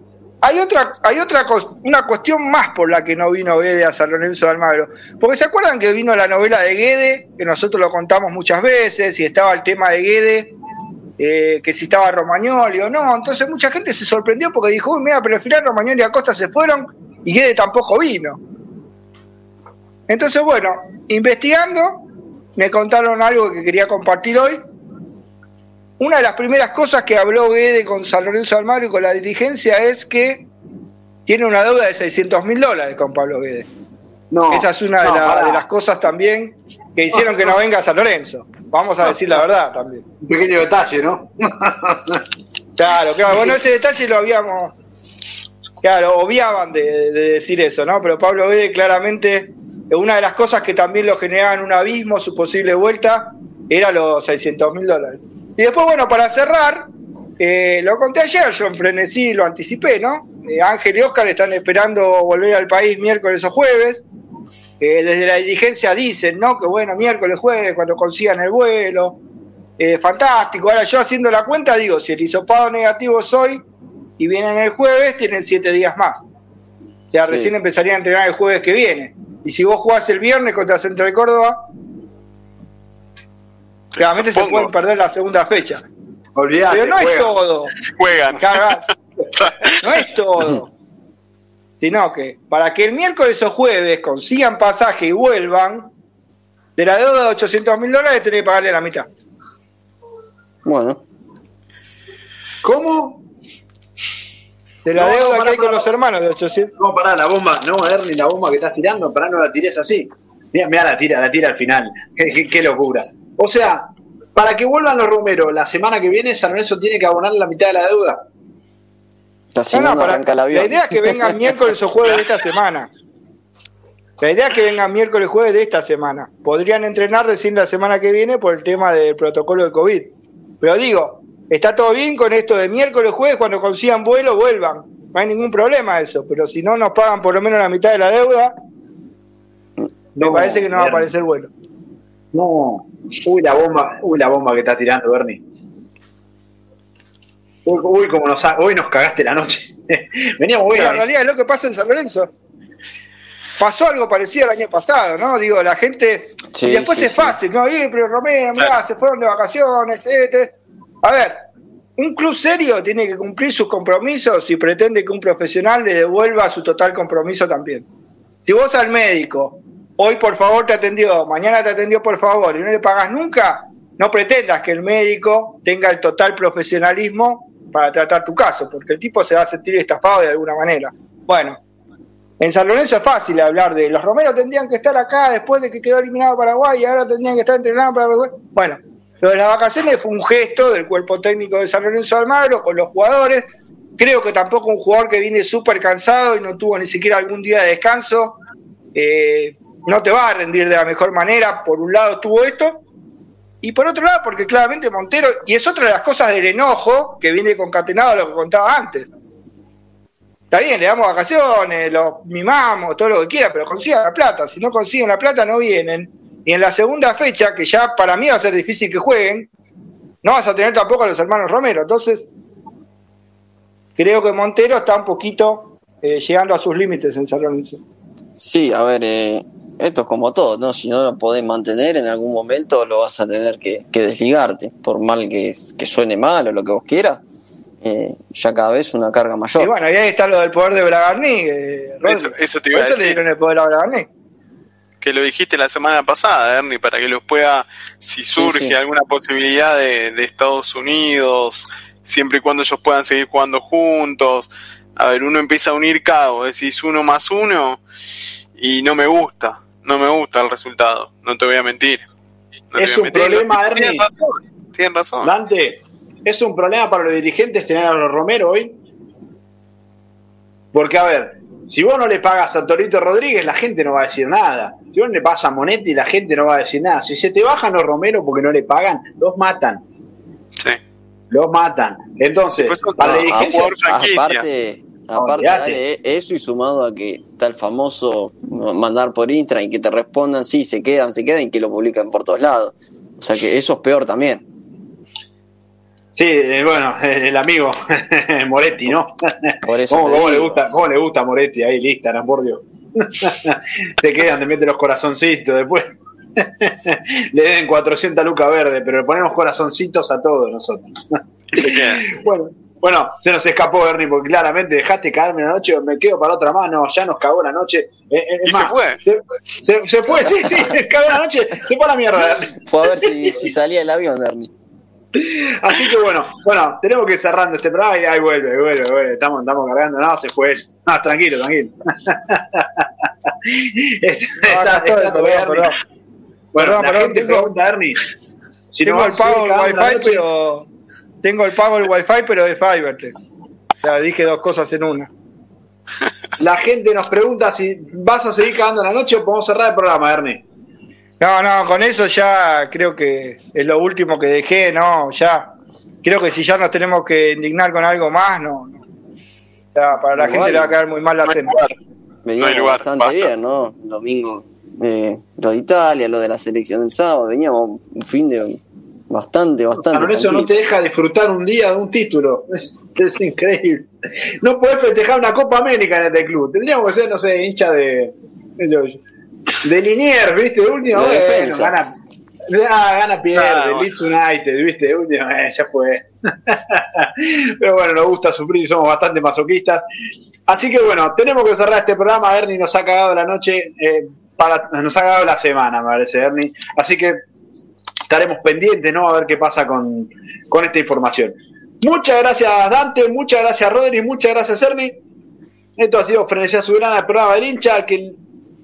hay otra, hay otra una cuestión más por la que no vino Guede a San Lorenzo de Almagro. Porque se acuerdan que vino la novela de Guede, que nosotros lo contamos muchas veces, y estaba el tema de Guede, eh, que si estaba Romagnoli o no. Entonces mucha gente se sorprendió porque dijo, uy, mira, pero al final Romagnoli y Acosta se fueron y Guede tampoco vino. Entonces, bueno, investigando, me contaron algo que quería compartir hoy, una de las primeras cosas que habló Guede con San Lorenzo Almagro y con la dirigencia es que tiene una deuda de 600 mil dólares con Pablo Guede. No, Esa es una de, las cosas también que hicieron que no venga San Lorenzo. Vamos a decir la verdad también. Un pequeño detalle, ¿no? claro, claro. Bueno, ese detalle lo habíamos. Claro, obviaban de, decir eso, ¿no? Pero Pablo Guede claramente, una de las cosas que también lo generaban un abismo, su posible vuelta, era los 600 mil dólares. Y después, bueno, para cerrar, eh, lo conté ayer, yo en frenesí lo anticipé, ¿no? Eh, Ángel y Oscar están esperando volver al país miércoles o jueves. Eh, desde la dirigencia dicen, ¿no? Que bueno, miércoles, jueves, cuando consigan el vuelo. fantástico. Ahora yo haciendo la cuenta digo, si el hisopado negativo es hoy y vienen el jueves, tienen siete días más. O sea, recién empezaría a entrenar el jueves que viene. Y si vos jugás el viernes contra Central Córdoba, Realmente se pueden perder la segunda fecha. Pero no es todo. Juegan. no es todo. Sino que para que el miércoles o jueves consigan pasaje y vuelvan, de la deuda de 800 mil dólares tenés que pagarle la mitad. Bueno. ¿Cómo? De la deuda que hay con los hermanos de 800. No, pará, la bomba, no, Ernie, la bomba que estás tirando, pará, no la tires así. Mira, mira la tira, la tira al final. qué locura. O sea, para que vuelvan los Romero la semana que viene, San Lorenzo tiene que abonar la mitad de la deuda. la idea es que vengan miércoles o jueves de esta semana. La idea es que vengan miércoles jueves de esta semana. Podrían entrenar recién la semana que viene por el tema del protocolo de COVID. Pero digo, está todo bien con esto de miércoles jueves, cuando consigan vuelo, vuelvan. No hay ningún problema eso. Pero si no nos pagan por lo menos la mitad de la deuda, me parece que no va a aparecer vuelo. No. Uy, la bomba, uy, la bomba que está tirando Bernie. Uy, como nos, hoy nos cagaste la noche. Veníamos bien. en realidad es lo que pasa en San Lorenzo. Pasó algo parecido el año pasado, ¿no? Digo, la gente. y después es fácil, ¿no? Y, pero Romero, mirá, se fueron de vacaciones, etc. A ver, un club serio tiene que cumplir sus compromisos y pretende que un profesional le devuelva su total compromiso también. Si vos al médico, hoy por favor te atendió, mañana te atendió por favor y no le pagas nunca, no pretendas que el médico tenga el total profesionalismo para tratar tu caso, porque el tipo se va a sentir estafado de alguna manera. Bueno, en San Lorenzo es fácil hablar de los Romeros tendrían que estar acá después de que quedó eliminado Paraguay y ahora tendrían que estar entrenados para Bueno, lo de las vacaciones fue un gesto del cuerpo técnico de San Lorenzo Almagro con los jugadores. Creo que tampoco un jugador que viene súper cansado y no tuvo ni siquiera algún día de descanso eh, no te va a rendir de la mejor manera. Por un lado tuvo esto y por otro lado porque claramente Montero, y es otra de las cosas del enojo que viene concatenado a lo que contaba antes Está bien, le damos vacaciones, los mimamos, todo lo que quiera, pero consigan la plata. Si no consiguen la plata, no vienen. Y en la segunda fecha, que ya para mí va a ser difícil que jueguen, no vas a tener tampoco a los hermanos Romero. Entonces, creo que Montero está un poquito eh, llegando a sus límites en San Lorenzo. Sí, a ver, eh, esto es como todo, ¿no? Si no lo podés mantener, en algún momento lo vas a tener que, desligarte, por mal que, que suene mal o lo que vos quieras eh, ya cada vez una carga mayor. Y bueno, y ahí está lo del poder de Bragarni. eso, te iba a decir. el poder a Bragarni. Que lo dijiste la semana pasada, Ernie, para que los pueda, si surge alguna posibilidad de, Estados Unidos, siempre y cuando ellos puedan seguir jugando juntos. A ver, uno empieza a unir cabos, decís uno más uno, y no me gusta, no me gusta el resultado, no te voy a mentir. es un problema, Ernie. Tienes razón, tienes razón. Dante, ¿Es un problema para los dirigentes tener a los Romero hoy? Porque, a ver, si vos no le pagas a Torito Rodríguez, la gente no va a decir nada. Si vos no le pagas a Monetti, la gente no va a decir nada. Si se te bajan los Romero porque no le pagan, los matan. Sí. Los matan. Entonces, para la dirigencia. Aparte, aparte eso y sumado a que está el famoso mandar por Intra y que te respondan, sí, se quedan, se quedan y que lo publican por todos lados. O sea que eso es peor también. Sí, eh, bueno, el amigo Moretti, ¿no? ¿Cómo, le gusta, ¿Cómo le gusta Moretti ahí, lista, por Dios? Se quedan, te mete los corazoncitos después. le den 400 lucas verde, pero le ponemos corazoncitos a todos nosotros. bueno, bueno, se nos escapó Ernie, porque claramente dejaste caerme la noche, me quedo para otra mano, ya nos cagó la noche. Eh, eh, y se fue. Se, fue, sí, sí, cagó la noche, se fue a la mierda. Fue a ver si, si salía el avión, Ernie. Así que bueno, bueno, tenemos que ir cerrando este programa y ahí vuelve, vuelve, vuelve. Estamos, estamos cargando, no, se fue. No, tranquilo, tranquilo. está, todo bien, Bueno, la gente tengo, pregunta, Ernie. Si tengo el pago del wifi, pero tengo el pago del wifi, pero de Fiverr. O sea, dije dos cosas en una. La gente nos pregunta si vas a seguir cagando la noche o podemos cerrar el programa, Ernie. No, no, con eso ya creo que es lo último que dejé, no, ya. Creo que si ya nos tenemos que indignar con algo más, no. para la gente le va a quedar muy mal la cena. Veníamos bastante bien, ¿no? Domingo, eh, lo de Italia, lo de la selección del sábado, veníamos un fin de bastante, bastante. eso no te deja disfrutar un día de un título. Es, increíble. No puedes festejar una Copa América en este club. Tendríamos que ser, no sé, hincha de de Linier, ¿viste? De última, bueno, gana, ah, gana pierde, Leeds United, ¿viste? De última, eh, ya fue. Pero bueno, nos gusta sufrir, somos bastante masoquistas. Así que bueno, tenemos que cerrar este programa. Ernie nos ha cagado la noche, eh, para, nos ha cagado la semana, me parece, Ernie. Así que estaremos pendientes, ¿no? A ver qué pasa con, con esta información. Muchas gracias, Dante, muchas gracias, Rodri, muchas gracias, Ernie. Esto ha sido Frenesía Soberana, el programa del hincha, que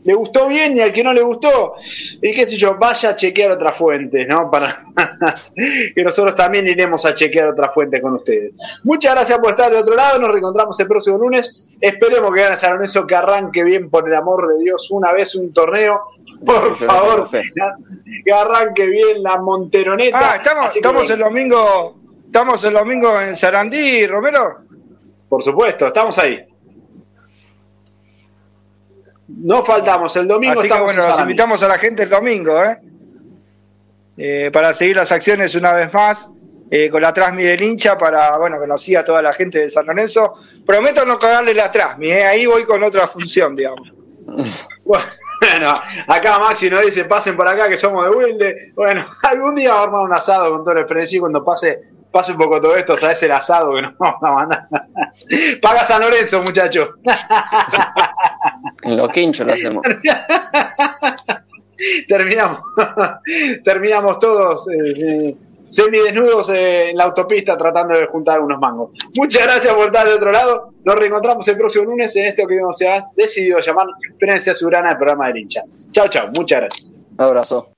le gustó bien y al que no le gustó, y qué sé yo, vaya a chequear otras fuentes, ¿no? Para que nosotros también iremos a chequear otras fuentes con ustedes. Muchas gracias por estar de otro lado, nos reencontramos el próximo lunes. Esperemos que gane San Lorenzo, que arranque bien, por el amor de Dios, una vez un torneo. Por favor, que arranque bien la Monteroneta. Ah, estamos, estamos el domingo, estamos el domingo en Sarandí, Romero. Por supuesto, estamos ahí. No faltamos, el domingo Así que bueno, los invitamos a la gente el domingo, ¿eh? ¿eh? para seguir las acciones una vez más, eh, con la Trasmi del hincha, para bueno, que nos siga toda la gente de San Lorenzo. Prometo no cagarle la Trasmi, ¿eh? ahí voy con otra función, digamos. Bueno, acá Maxi nos dice, pasen por acá que somos de Wilde. Bueno, algún día vamos a armar un asado con todo el frenesí cuando pase pase un poco todo esto, sabes el asado que nos vamos a mandar. Paga San Lorenzo, muchachos. En los quinchos lo hacemos. terminamos, terminamos todos eh, semidesnudos en la autopista tratando de juntar unos mangos. Muchas gracias por estar de otro lado. Nos reencontramos el próximo lunes en esto que se ha decidido llamar Experiencia Soberana del programa del hincha. Chao, chao. Muchas gracias. abrazo.